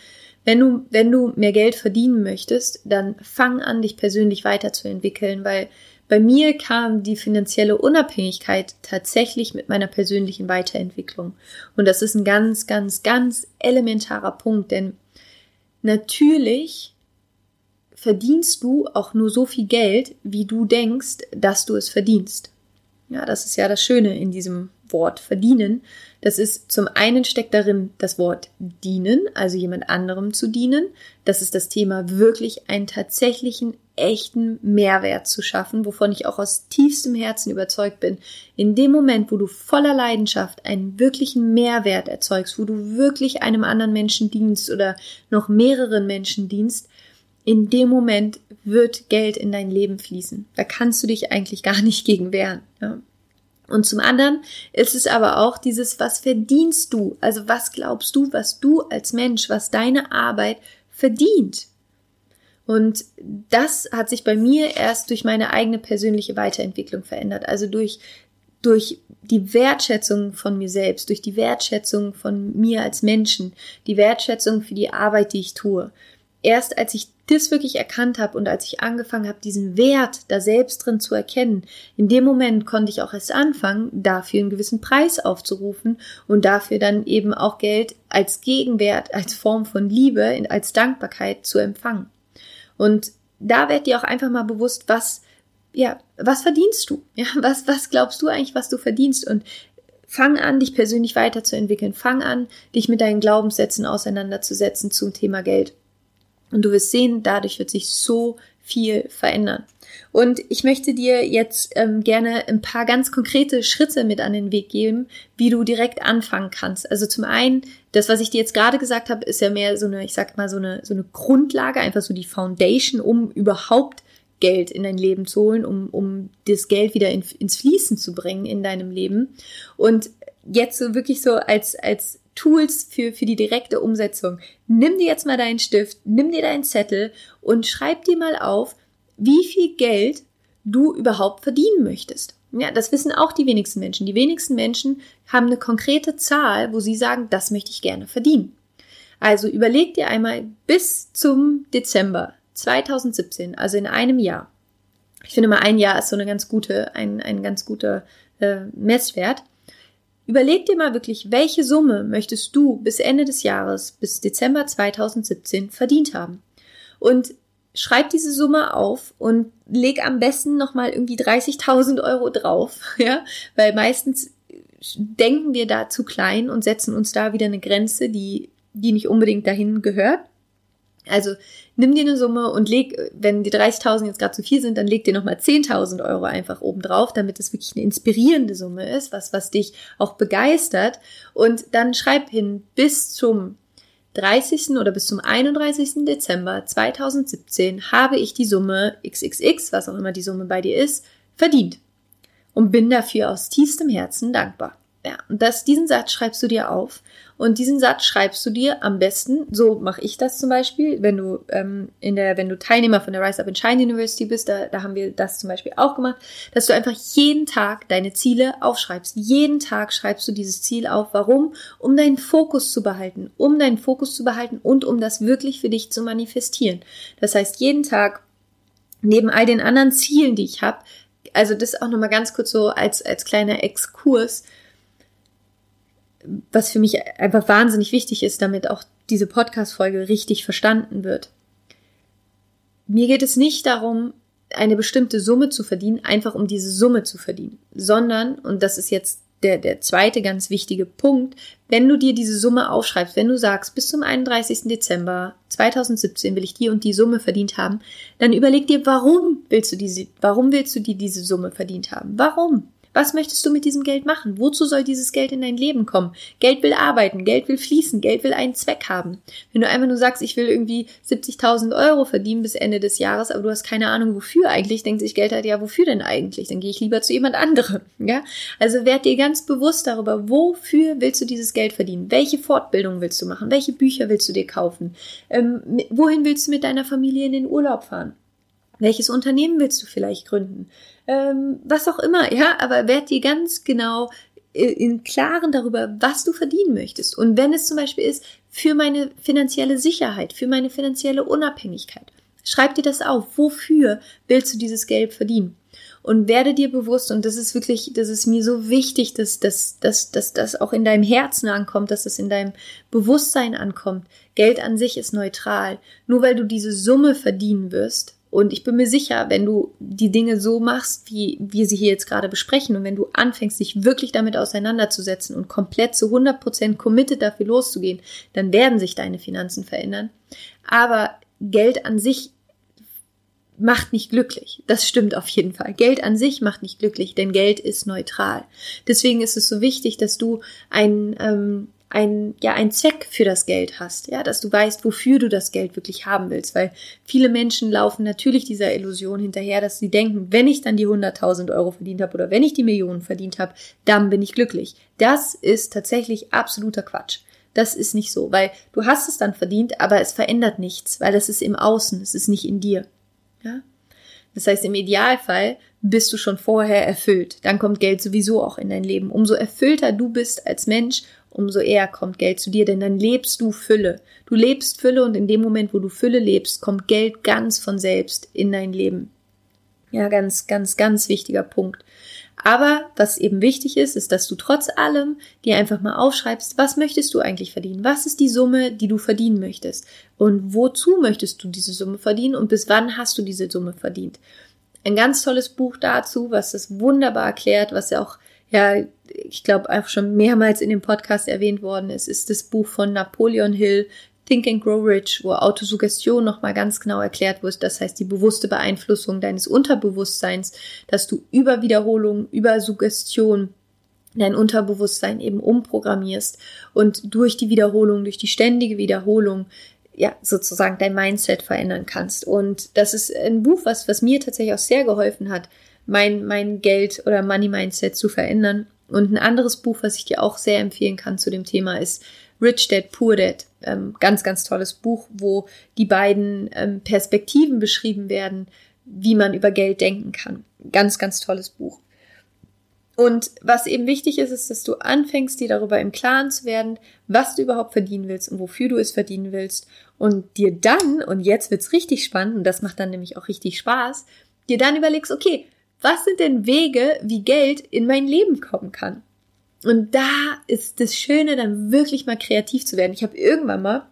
Wenn du, wenn du mehr Geld verdienen möchtest, dann fang an, dich persönlich weiterzuentwickeln, weil bei mir kam die finanzielle Unabhängigkeit tatsächlich mit meiner persönlichen Weiterentwicklung. Und das ist ein ganz, ganz, ganz elementarer Punkt, denn natürlich verdienst du auch nur so viel Geld, wie du denkst, dass du es verdienst. Ja, das ist ja das Schöne in diesem Wort verdienen. Das ist zum einen steckt darin das Wort dienen, also jemand anderem zu dienen. Das ist das Thema wirklich einen tatsächlichen echten Mehrwert zu schaffen, wovon ich auch aus tiefstem Herzen überzeugt bin. In dem Moment, wo du voller Leidenschaft einen wirklichen Mehrwert erzeugst, wo du wirklich einem anderen Menschen dienst oder noch mehreren Menschen dienst, in dem Moment wird Geld in dein Leben fließen. Da kannst du dich eigentlich gar nicht gegen wehren. Ja. Und zum anderen ist es aber auch dieses, was verdienst du? Also was glaubst du, was du als Mensch, was deine Arbeit verdient? Und das hat sich bei mir erst durch meine eigene persönliche Weiterentwicklung verändert. Also durch, durch die Wertschätzung von mir selbst, durch die Wertschätzung von mir als Menschen, die Wertschätzung für die Arbeit, die ich tue. Erst als ich das wirklich erkannt habe und als ich angefangen habe, diesen Wert da selbst drin zu erkennen, in dem Moment konnte ich auch erst anfangen, dafür einen gewissen Preis aufzurufen und dafür dann eben auch Geld als Gegenwert, als Form von Liebe, als Dankbarkeit zu empfangen. Und da werd dir auch einfach mal bewusst, was, ja, was verdienst du? Ja, was, was glaubst du eigentlich, was du verdienst? Und fang an, dich persönlich weiterzuentwickeln. Fang an, dich mit deinen Glaubenssätzen auseinanderzusetzen zum Thema Geld. Und du wirst sehen, dadurch wird sich so viel verändern. Und ich möchte dir jetzt ähm, gerne ein paar ganz konkrete Schritte mit an den Weg geben, wie du direkt anfangen kannst. Also zum einen, das, was ich dir jetzt gerade gesagt habe, ist ja mehr so eine, ich sag mal, so eine, so eine Grundlage, einfach so die Foundation, um überhaupt Geld in dein Leben zu holen, um, um das Geld wieder in, ins Fließen zu bringen in deinem Leben. Und jetzt so wirklich so als, als Tools für, für die direkte Umsetzung. Nimm dir jetzt mal deinen Stift, nimm dir deinen Zettel und schreib dir mal auf, wie viel Geld du überhaupt verdienen möchtest. Ja, das wissen auch die wenigsten Menschen. Die wenigsten Menschen haben eine konkrete Zahl, wo sie sagen, das möchte ich gerne verdienen. Also überleg dir einmal bis zum Dezember 2017, also in einem Jahr. Ich finde mal, ein Jahr ist so eine ganz gute, ein, ein ganz guter äh, Messwert. Überleg dir mal wirklich, welche Summe möchtest du bis Ende des Jahres, bis Dezember 2017 verdient haben. Und schreib diese Summe auf und leg am besten nochmal irgendwie 30.000 Euro drauf, ja, weil meistens denken wir da zu klein und setzen uns da wieder eine Grenze, die, die nicht unbedingt dahin gehört. Also nimm dir eine Summe und leg, wenn die 30.000 jetzt gerade zu viel sind, dann leg dir nochmal 10.000 Euro einfach oben drauf, damit es wirklich eine inspirierende Summe ist, was, was dich auch begeistert. Und dann schreib hin, bis zum 30. oder bis zum 31. Dezember 2017 habe ich die Summe XXX, was auch immer die Summe bei dir ist, verdient. Und bin dafür aus tiefstem Herzen dankbar. Ja, und das, diesen Satz schreibst du dir auf und diesen Satz schreibst du dir am besten, so mache ich das zum Beispiel, wenn du ähm, in der, wenn du Teilnehmer von der Rise Up and Shine University bist, da, da haben wir das zum Beispiel auch gemacht, dass du einfach jeden Tag deine Ziele aufschreibst. Jeden Tag schreibst du dieses Ziel auf. Warum? Um deinen Fokus zu behalten, um deinen Fokus zu behalten und um das wirklich für dich zu manifestieren. Das heißt, jeden Tag neben all den anderen Zielen, die ich habe, also das auch nochmal ganz kurz so als, als kleiner Exkurs, was für mich einfach wahnsinnig wichtig ist, damit auch diese Podcast-Folge richtig verstanden wird. Mir geht es nicht darum, eine bestimmte Summe zu verdienen, einfach um diese Summe zu verdienen, sondern, und das ist jetzt der, der zweite ganz wichtige Punkt, wenn du dir diese Summe aufschreibst, wenn du sagst, bis zum 31. Dezember 2017 will ich die und die Summe verdient haben, dann überleg dir, warum willst du diese, warum willst du dir diese Summe verdient haben? Warum? Was möchtest du mit diesem Geld machen? Wozu soll dieses Geld in dein Leben kommen? Geld will arbeiten, Geld will fließen, Geld will einen Zweck haben. Wenn du einfach nur sagst, ich will irgendwie 70.000 Euro verdienen bis Ende des Jahres, aber du hast keine Ahnung wofür eigentlich, denkt sich Geld halt, ja, wofür denn eigentlich? Dann gehe ich lieber zu jemand anderem, ja? Also werd dir ganz bewusst darüber, wofür willst du dieses Geld verdienen? Welche Fortbildung willst du machen? Welche Bücher willst du dir kaufen? Ähm, wohin willst du mit deiner Familie in den Urlaub fahren? Welches Unternehmen willst du vielleicht gründen? Ähm, was auch immer, ja, aber werd dir ganz genau äh, in Klaren darüber, was du verdienen möchtest. Und wenn es zum Beispiel ist, für meine finanzielle Sicherheit, für meine finanzielle Unabhängigkeit, schreib dir das auf. Wofür willst du dieses Geld verdienen? Und werde dir bewusst, und das ist wirklich, das ist mir so wichtig, dass, dass, dass, dass das auch in deinem Herzen ankommt, dass es in deinem Bewusstsein ankommt. Geld an sich ist neutral. Nur weil du diese Summe verdienen wirst, und ich bin mir sicher, wenn du die Dinge so machst, wie wir sie hier jetzt gerade besprechen und wenn du anfängst, dich wirklich damit auseinanderzusetzen und komplett zu 100% committed dafür loszugehen, dann werden sich deine Finanzen verändern. Aber Geld an sich macht nicht glücklich. Das stimmt auf jeden Fall. Geld an sich macht nicht glücklich, denn Geld ist neutral. Deswegen ist es so wichtig, dass du ein, ähm, ein, ja, ein Zweck für das Geld hast, ja, dass du weißt, wofür du das Geld wirklich haben willst, weil viele Menschen laufen natürlich dieser Illusion hinterher, dass sie denken, wenn ich dann die 100.000 Euro verdient habe oder wenn ich die Millionen verdient habe, dann bin ich glücklich. Das ist tatsächlich absoluter Quatsch. Das ist nicht so, weil du hast es dann verdient, aber es verändert nichts, weil das ist im Außen, es ist nicht in dir. Ja? Das heißt, im Idealfall bist du schon vorher erfüllt. Dann kommt Geld sowieso auch in dein Leben. Umso erfüllter du bist als Mensch, umso eher kommt Geld zu dir, denn dann lebst du Fülle. Du lebst Fülle und in dem Moment, wo du Fülle lebst, kommt Geld ganz von selbst in dein Leben. Ja, ganz, ganz, ganz wichtiger Punkt. Aber was eben wichtig ist, ist, dass du trotz allem dir einfach mal aufschreibst, was möchtest du eigentlich verdienen? Was ist die Summe, die du verdienen möchtest? Und wozu möchtest du diese Summe verdienen? Und bis wann hast du diese Summe verdient? Ein ganz tolles Buch dazu, was das wunderbar erklärt, was ja auch, ja, ich glaube, auch schon mehrmals in dem Podcast erwähnt worden ist, ist das Buch von Napoleon Hill, Think and Grow Rich, wo Autosuggestion nochmal ganz genau erklärt wird. Das heißt, die bewusste Beeinflussung deines Unterbewusstseins, dass du über Wiederholung, über Suggestion dein Unterbewusstsein eben umprogrammierst und durch die Wiederholung, durch die ständige Wiederholung ja, sozusagen dein Mindset verändern kannst. Und das ist ein Buch, was, was mir tatsächlich auch sehr geholfen hat, mein, mein Geld oder Money Mindset zu verändern. Und ein anderes Buch, was ich dir auch sehr empfehlen kann zu dem Thema, ist Rich Dad Poor Dad. Ähm, ganz, ganz tolles Buch, wo die beiden ähm, Perspektiven beschrieben werden, wie man über Geld denken kann. Ganz, ganz tolles Buch. Und was eben wichtig ist, ist, dass du anfängst, dir darüber im Klaren zu werden, was du überhaupt verdienen willst und wofür du es verdienen willst. Und dir dann, und jetzt wird's richtig spannend, und das macht dann nämlich auch richtig Spaß, dir dann überlegst, okay, was sind denn Wege, wie Geld in mein Leben kommen kann? Und da ist das Schöne, dann wirklich mal kreativ zu werden. Ich habe irgendwann mal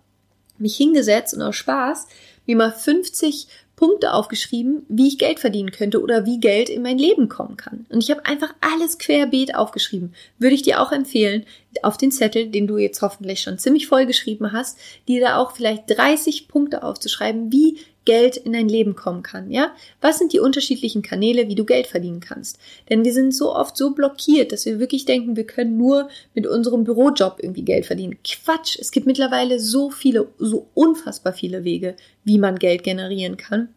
mich hingesetzt und aus Spaß mir mal 50 Punkte aufgeschrieben, wie ich Geld verdienen könnte oder wie Geld in mein Leben kommen kann. Und ich habe einfach alles querbeet aufgeschrieben. Würde ich dir auch empfehlen, auf den Zettel, den du jetzt hoffentlich schon ziemlich voll geschrieben hast, dir da auch vielleicht 30 Punkte aufzuschreiben, wie Geld in dein Leben kommen kann, ja? Was sind die unterschiedlichen Kanäle, wie du Geld verdienen kannst? Denn wir sind so oft so blockiert, dass wir wirklich denken, wir können nur mit unserem Bürojob irgendwie Geld verdienen. Quatsch! Es gibt mittlerweile so viele, so unfassbar viele Wege, wie man Geld generieren kann.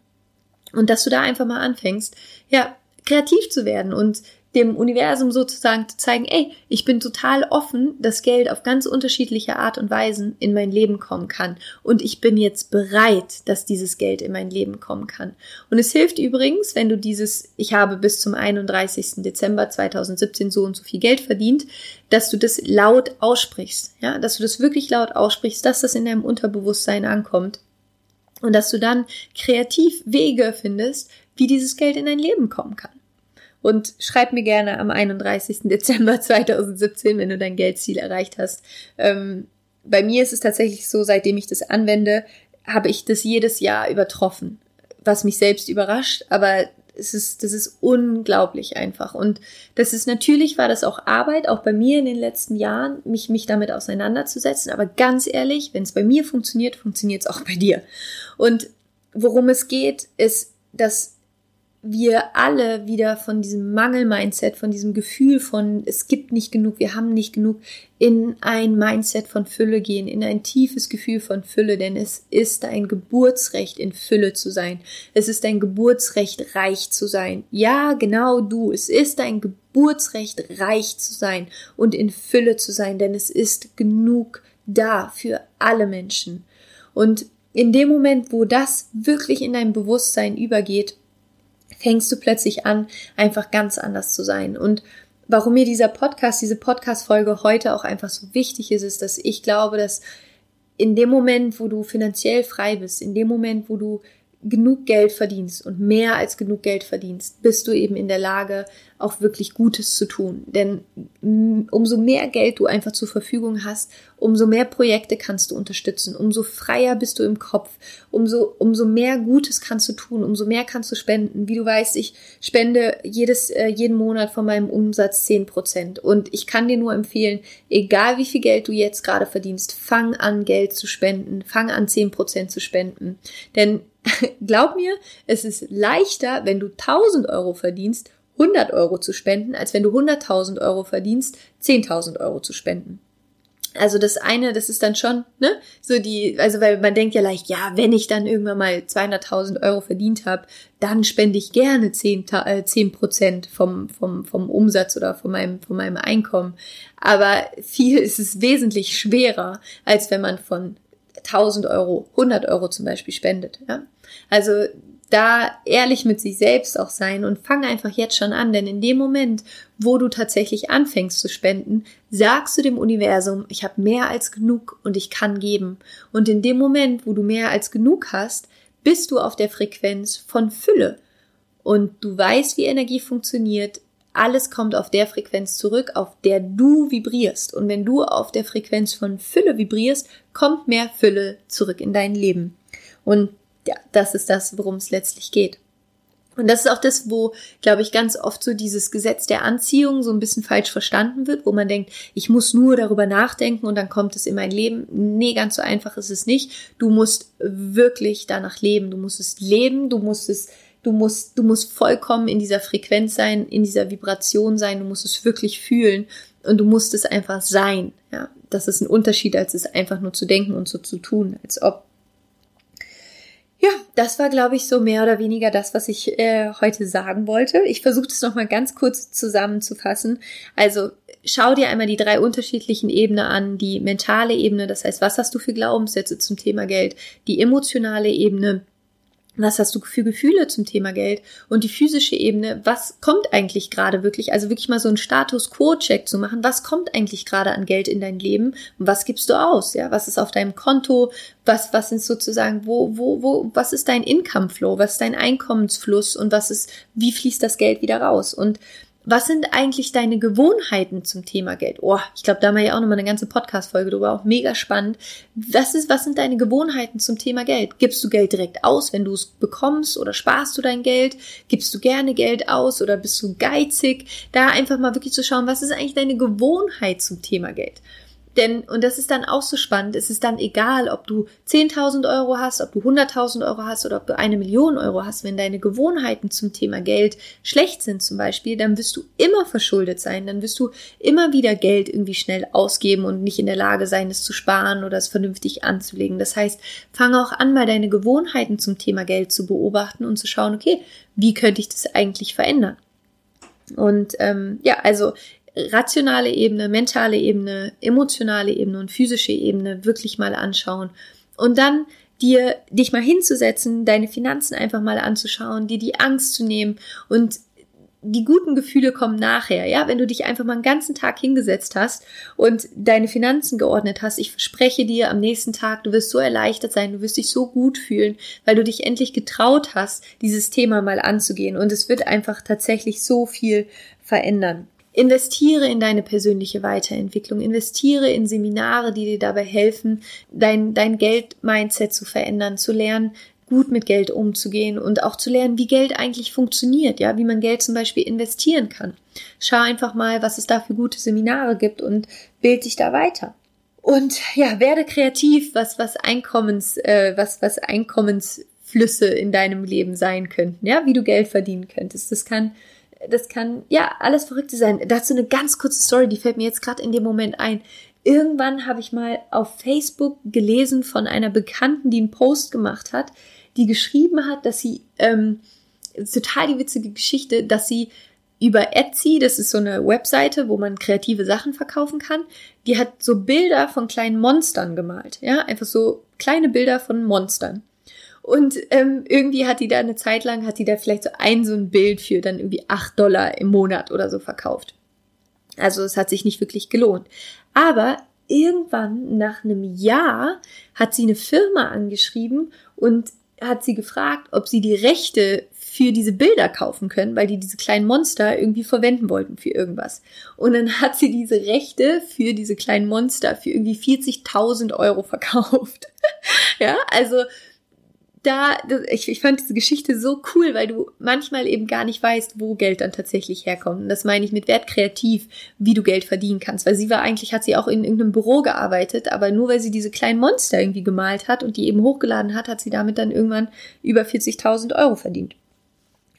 Und dass du da einfach mal anfängst, ja, kreativ zu werden und dem Universum sozusagen zu zeigen, ey, ich bin total offen, dass Geld auf ganz unterschiedliche Art und Weisen in mein Leben kommen kann. Und ich bin jetzt bereit, dass dieses Geld in mein Leben kommen kann. Und es hilft übrigens, wenn du dieses, ich habe bis zum 31. Dezember 2017 so und so viel Geld verdient, dass du das laut aussprichst, ja, dass du das wirklich laut aussprichst, dass das in deinem Unterbewusstsein ankommt. Und dass du dann kreativ Wege findest, wie dieses Geld in dein Leben kommen kann. Und schreib mir gerne am 31. Dezember 2017, wenn du dein Geldziel erreicht hast. Ähm, bei mir ist es tatsächlich so, seitdem ich das anwende, habe ich das jedes Jahr übertroffen. Was mich selbst überrascht, aber es ist, das ist unglaublich einfach. Und das ist natürlich, war das auch Arbeit, auch bei mir in den letzten Jahren, mich, mich damit auseinanderzusetzen. Aber ganz ehrlich, wenn es bei mir funktioniert, funktioniert es auch bei dir. Und worum es geht, ist, dass wir alle wieder von diesem Mangel-Mindset, von diesem Gefühl von es gibt nicht genug, wir haben nicht genug, in ein Mindset von Fülle gehen, in ein tiefes Gefühl von Fülle, denn es ist ein Geburtsrecht, in Fülle zu sein. Es ist ein Geburtsrecht, reich zu sein. Ja, genau du. Es ist ein Geburtsrecht, reich zu sein und in Fülle zu sein, denn es ist genug da für alle Menschen. Und in dem Moment, wo das wirklich in dein Bewusstsein übergeht, fängst du plötzlich an, einfach ganz anders zu sein. Und warum mir dieser Podcast, diese Podcast-Folge heute auch einfach so wichtig ist, ist, dass ich glaube, dass in dem Moment, wo du finanziell frei bist, in dem Moment, wo du genug Geld verdienst und mehr als genug Geld verdienst, bist du eben in der Lage, auch wirklich Gutes zu tun. Denn umso mehr Geld du einfach zur Verfügung hast, umso mehr Projekte kannst du unterstützen, umso freier bist du im Kopf, umso, umso mehr Gutes kannst du tun, umso mehr kannst du spenden. Wie du weißt, ich spende jedes, äh, jeden Monat von meinem Umsatz zehn Prozent. Und ich kann dir nur empfehlen, egal wie viel Geld du jetzt gerade verdienst, fang an, Geld zu spenden, fang an, zehn Prozent zu spenden. Denn glaub mir, es ist leichter, wenn du 1000 Euro verdienst, 100 Euro zu spenden, als wenn du 100.000 Euro verdienst, 10.000 Euro zu spenden. Also das eine, das ist dann schon, ne, so die, also weil man denkt ja leicht, ja, wenn ich dann irgendwann mal 200.000 Euro verdient habe, dann spende ich gerne 10, äh, 10 Prozent vom, vom, vom Umsatz oder von meinem, von meinem Einkommen. Aber viel ist es wesentlich schwerer, als wenn man von 1000 Euro 100 Euro zum Beispiel spendet, ja. Also da ehrlich mit sich selbst auch sein und fang einfach jetzt schon an, denn in dem Moment, wo du tatsächlich anfängst zu spenden, sagst du dem Universum, ich habe mehr als genug und ich kann geben. Und in dem Moment, wo du mehr als genug hast, bist du auf der Frequenz von Fülle. Und du weißt, wie Energie funktioniert. Alles kommt auf der Frequenz zurück, auf der du vibrierst. Und wenn du auf der Frequenz von Fülle vibrierst, kommt mehr Fülle zurück in dein Leben. Und ja, das ist das, worum es letztlich geht. Und das ist auch das, wo, glaube ich, ganz oft so dieses Gesetz der Anziehung so ein bisschen falsch verstanden wird, wo man denkt, ich muss nur darüber nachdenken und dann kommt es in mein Leben. Nee, ganz so einfach ist es nicht. Du musst wirklich danach leben. Du musst es leben, du musst es, du musst, du musst vollkommen in dieser Frequenz sein, in dieser Vibration sein, du musst es wirklich fühlen und du musst es einfach sein. Ja, das ist ein Unterschied, als es einfach nur zu denken und so zu tun, als ob ja, das war, glaube ich, so mehr oder weniger das, was ich äh, heute sagen wollte. Ich versuche das nochmal ganz kurz zusammenzufassen. Also schau dir einmal die drei unterschiedlichen Ebenen an. Die mentale Ebene, das heißt, was hast du für Glaubenssätze zum Thema Geld? Die emotionale Ebene, was hast du für Gefühle zum Thema Geld? Und die physische Ebene, was kommt eigentlich gerade wirklich? Also wirklich mal so einen Status Quo-Check zu machen. Was kommt eigentlich gerade an Geld in dein Leben? Und was gibst du aus? Ja, was ist auf deinem Konto? Was, was ist sozusagen, wo, wo, wo, was ist dein Income Flow? Was ist dein Einkommensfluss? Und was ist, wie fließt das Geld wieder raus? Und was sind eigentlich deine Gewohnheiten zum Thema Geld? Oh, ich glaube, da haben wir ja auch nochmal eine ganze Podcast-Folge drüber, auch mega spannend. Was ist, was sind deine Gewohnheiten zum Thema Geld? Gibst du Geld direkt aus, wenn du es bekommst oder sparst du dein Geld? Gibst du gerne Geld aus oder bist du geizig? Da einfach mal wirklich zu schauen, was ist eigentlich deine Gewohnheit zum Thema Geld? Denn, und das ist dann auch so spannend, es ist dann egal, ob du 10.000 Euro hast, ob du 100.000 Euro hast oder ob du eine Million Euro hast, wenn deine Gewohnheiten zum Thema Geld schlecht sind zum Beispiel, dann wirst du immer verschuldet sein, dann wirst du immer wieder Geld irgendwie schnell ausgeben und nicht in der Lage sein, es zu sparen oder es vernünftig anzulegen. Das heißt, fange auch an, mal deine Gewohnheiten zum Thema Geld zu beobachten und zu schauen, okay, wie könnte ich das eigentlich verändern? Und ähm, ja, also rationale Ebene, mentale Ebene, emotionale Ebene und physische Ebene wirklich mal anschauen und dann dir dich mal hinzusetzen, deine Finanzen einfach mal anzuschauen, dir die Angst zu nehmen und die guten Gefühle kommen nachher, ja, wenn du dich einfach mal einen ganzen Tag hingesetzt hast und deine Finanzen geordnet hast. Ich verspreche dir, am nächsten Tag, du wirst so erleichtert sein, du wirst dich so gut fühlen, weil du dich endlich getraut hast, dieses Thema mal anzugehen und es wird einfach tatsächlich so viel verändern. Investiere in deine persönliche Weiterentwicklung, investiere in Seminare, die dir dabei helfen, dein, dein Geld-Mindset zu verändern, zu lernen, gut mit Geld umzugehen und auch zu lernen, wie Geld eigentlich funktioniert, ja, wie man Geld zum Beispiel investieren kann. Schau einfach mal, was es da für gute Seminare gibt und bild dich da weiter. Und ja, werde kreativ, was, was Einkommens, äh, was, was Einkommensflüsse in deinem Leben sein könnten, ja, wie du Geld verdienen könntest. Das kann das kann ja alles Verrückte sein. Dazu eine ganz kurze Story, die fällt mir jetzt gerade in dem Moment ein. Irgendwann habe ich mal auf Facebook gelesen von einer Bekannten, die einen Post gemacht hat, die geschrieben hat, dass sie ähm, total die witzige Geschichte, dass sie über Etsy, das ist so eine Webseite, wo man kreative Sachen verkaufen kann, die hat so Bilder von kleinen Monstern gemalt, ja, einfach so kleine Bilder von Monstern. Und ähm, irgendwie hat die da eine Zeit lang, hat die da vielleicht so ein so ein Bild für dann irgendwie acht Dollar im Monat oder so verkauft. Also es hat sich nicht wirklich gelohnt. Aber irgendwann nach einem Jahr hat sie eine Firma angeschrieben und hat sie gefragt, ob sie die Rechte für diese Bilder kaufen können, weil die diese kleinen Monster irgendwie verwenden wollten für irgendwas. Und dann hat sie diese Rechte für diese kleinen Monster für irgendwie 40.000 Euro verkauft. ja, also da, ich, ich fand diese Geschichte so cool, weil du manchmal eben gar nicht weißt, wo Geld dann tatsächlich herkommt. Und das meine ich mit Wert kreativ, wie du Geld verdienen kannst. Weil sie war eigentlich, hat sie auch in irgendeinem Büro gearbeitet, aber nur weil sie diese kleinen Monster irgendwie gemalt hat und die eben hochgeladen hat, hat sie damit dann irgendwann über 40.000 Euro verdient.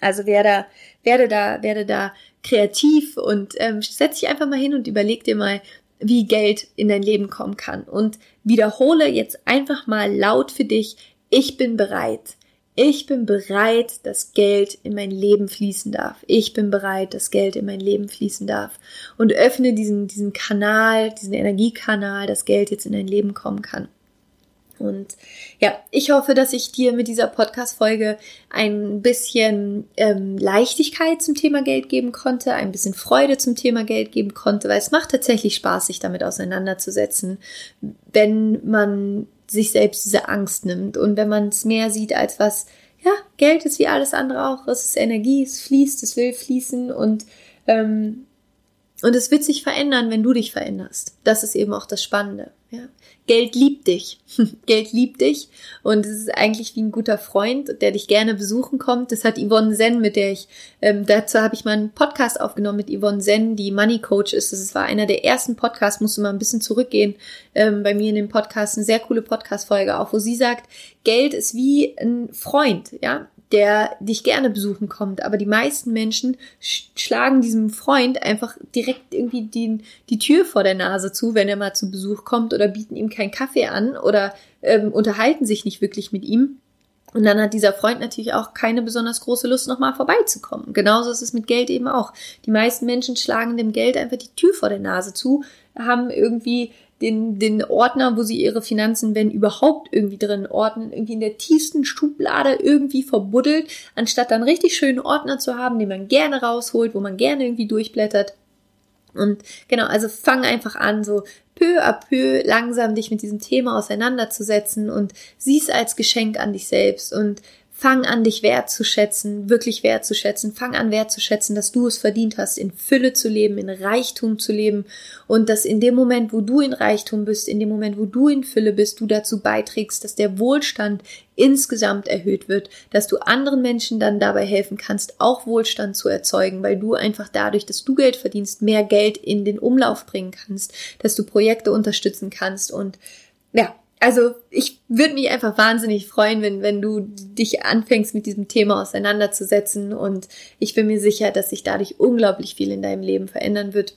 Also werde, werde da, werde da kreativ und ähm, setz dich einfach mal hin und überleg dir mal, wie Geld in dein Leben kommen kann. Und wiederhole jetzt einfach mal laut für dich, ich bin bereit. Ich bin bereit, dass Geld in mein Leben fließen darf. Ich bin bereit, dass Geld in mein Leben fließen darf. Und öffne diesen, diesen Kanal, diesen Energiekanal, dass Geld jetzt in dein Leben kommen kann. Und ja, ich hoffe, dass ich dir mit dieser Podcast-Folge ein bisschen ähm, Leichtigkeit zum Thema Geld geben konnte, ein bisschen Freude zum Thema Geld geben konnte, weil es macht tatsächlich Spaß, sich damit auseinanderzusetzen, wenn man sich selbst diese Angst nimmt und wenn man es mehr sieht als was, ja, Geld ist wie alles andere auch, es ist Energie, es fließt, es will fließen und ähm, und es wird sich verändern, wenn du dich veränderst. Das ist eben auch das Spannende. Ja. Geld liebt dich. Geld liebt dich. Und es ist eigentlich wie ein guter Freund, der dich gerne besuchen kommt. Das hat Yvonne Zen, mit der ich, ähm, dazu habe ich mal einen Podcast aufgenommen mit Yvonne Zen, die Money Coach ist. Das war einer der ersten Podcasts, musste mal ein bisschen zurückgehen, ähm, bei mir in dem Podcast. Eine sehr coole Podcast-Folge auch, wo sie sagt, Geld ist wie ein Freund, ja der dich gerne besuchen kommt. Aber die meisten Menschen sch schlagen diesem Freund einfach direkt irgendwie die, die Tür vor der Nase zu, wenn er mal zu Besuch kommt oder bieten ihm keinen Kaffee an oder ähm, unterhalten sich nicht wirklich mit ihm. Und dann hat dieser Freund natürlich auch keine besonders große Lust, nochmal vorbeizukommen. Genauso ist es mit Geld eben auch. Die meisten Menschen schlagen dem Geld einfach die Tür vor der Nase zu, haben irgendwie den, den Ordner, wo sie ihre Finanzen, wenn überhaupt, irgendwie drin ordnen, irgendwie in der tiefsten Schublade irgendwie verbuddelt, anstatt dann richtig schönen Ordner zu haben, den man gerne rausholt, wo man gerne irgendwie durchblättert. Und genau, also fang einfach an, so peu à peu langsam dich mit diesem Thema auseinanderzusetzen und sieh's als Geschenk an dich selbst und Fang an, dich wertzuschätzen, wirklich wertzuschätzen. Fang an, wertzuschätzen, dass du es verdient hast, in Fülle zu leben, in Reichtum zu leben. Und dass in dem Moment, wo du in Reichtum bist, in dem Moment, wo du in Fülle bist, du dazu beiträgst, dass der Wohlstand insgesamt erhöht wird, dass du anderen Menschen dann dabei helfen kannst, auch Wohlstand zu erzeugen, weil du einfach dadurch, dass du Geld verdienst, mehr Geld in den Umlauf bringen kannst, dass du Projekte unterstützen kannst. Und ja, also ich würde mich einfach wahnsinnig freuen, wenn, wenn du dich anfängst mit diesem Thema auseinanderzusetzen und ich bin mir sicher, dass sich dadurch unglaublich viel in deinem Leben verändern wird.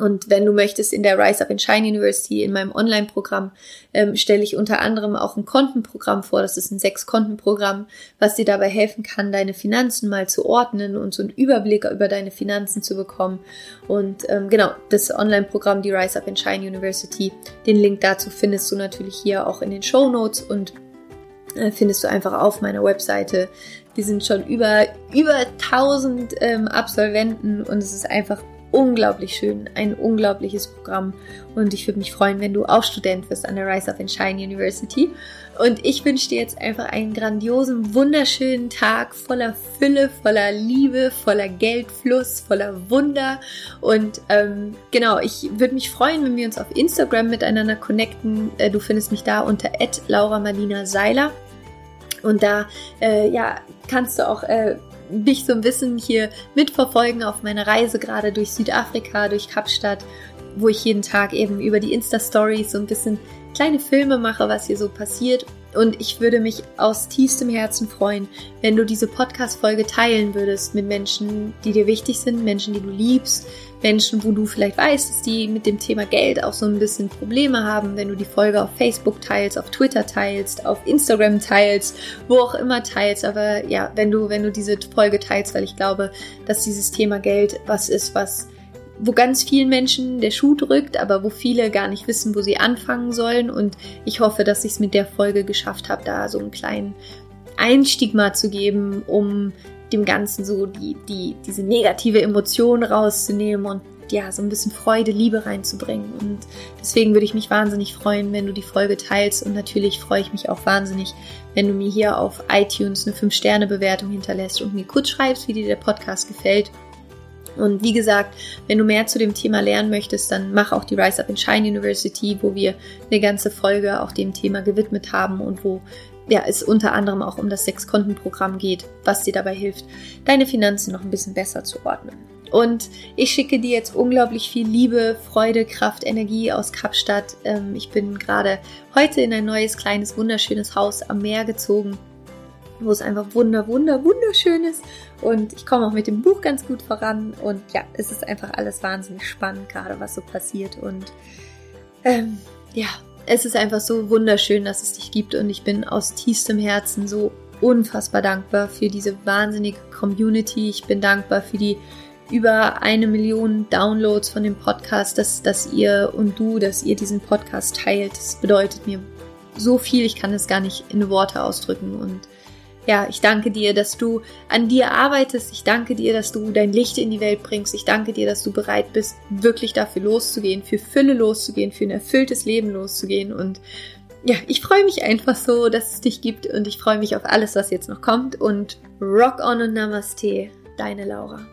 Und wenn du möchtest, in der Rise Up and Shine University, in meinem Online-Programm, ähm, stelle ich unter anderem auch ein Kontenprogramm vor. Das ist ein Sechs-Konten-Programm, was dir dabei helfen kann, deine Finanzen mal zu ordnen und so einen Überblick über deine Finanzen zu bekommen. Und ähm, genau, das Online-Programm, die Rise Up and Shine University, den Link dazu findest du natürlich hier auch in den Show Notes und äh, findest du einfach auf meiner Webseite. Wir sind schon über, über 1000 ähm, Absolventen und es ist einfach unglaublich schön, ein unglaubliches Programm und ich würde mich freuen, wenn du auch Student wirst an der Rise of and Shine University. Und ich wünsche dir jetzt einfach einen grandiosen, wunderschönen Tag voller Fülle, voller Liebe, voller Geldfluss, voller Wunder. Und ähm, genau, ich würde mich freuen, wenn wir uns auf Instagram miteinander connecten. Äh, du findest mich da unter Laura Marlina Seiler. Und da äh, ja, kannst du auch äh, mich so ein bisschen hier mitverfolgen auf meiner Reise gerade durch Südafrika, durch Kapstadt, wo ich jeden Tag eben über die Insta-Stories so ein bisschen kleine Filme mache, was hier so passiert. Und ich würde mich aus tiefstem Herzen freuen, wenn du diese Podcast-Folge teilen würdest mit Menschen, die dir wichtig sind, Menschen, die du liebst, Menschen, wo du vielleicht weißt, dass die mit dem Thema Geld auch so ein bisschen Probleme haben, wenn du die Folge auf Facebook teilst, auf Twitter teilst, auf Instagram teilst, wo auch immer teilst. Aber ja, wenn du, wenn du diese Folge teilst, weil ich glaube, dass dieses Thema Geld was ist, was wo ganz vielen Menschen der Schuh drückt, aber wo viele gar nicht wissen, wo sie anfangen sollen. Und ich hoffe, dass ich es mit der Folge geschafft habe, da so einen kleinen Einstieg mal zu geben, um dem Ganzen so die, die, diese negative Emotion rauszunehmen und ja, so ein bisschen Freude, Liebe reinzubringen. Und deswegen würde ich mich wahnsinnig freuen, wenn du die Folge teilst. Und natürlich freue ich mich auch wahnsinnig, wenn du mir hier auf iTunes eine 5-Sterne-Bewertung hinterlässt und mir kurz schreibst, wie dir der Podcast gefällt. Und wie gesagt, wenn du mehr zu dem Thema lernen möchtest, dann mach auch die Rise Up in Shine University, wo wir eine ganze Folge auch dem Thema gewidmet haben und wo ja, es unter anderem auch um das Sechs-Konten-Programm geht, was dir dabei hilft, deine Finanzen noch ein bisschen besser zu ordnen. Und ich schicke dir jetzt unglaublich viel Liebe, Freude, Kraft, Energie aus Kapstadt. Ähm, ich bin gerade heute in ein neues, kleines, wunderschönes Haus am Meer gezogen, wo es einfach wunder, wunder, wunderschön ist. Und ich komme auch mit dem Buch ganz gut voran. Und ja, es ist einfach alles wahnsinnig spannend, gerade was so passiert. Und ähm, ja, es ist einfach so wunderschön, dass es dich gibt und ich bin aus tiefstem Herzen so unfassbar dankbar für diese wahnsinnige Community. Ich bin dankbar für die über eine Million Downloads von dem Podcast, dass, dass ihr und du, dass ihr diesen Podcast teilt. Das bedeutet mir so viel, ich kann es gar nicht in Worte ausdrücken. Und ja, ich danke dir, dass du an dir arbeitest. Ich danke dir, dass du dein Licht in die Welt bringst. Ich danke dir, dass du bereit bist, wirklich dafür loszugehen, für Fülle loszugehen, für ein erfülltes Leben loszugehen. Und ja, ich freue mich einfach so, dass es dich gibt und ich freue mich auf alles, was jetzt noch kommt. Und Rock on und Namaste, deine Laura.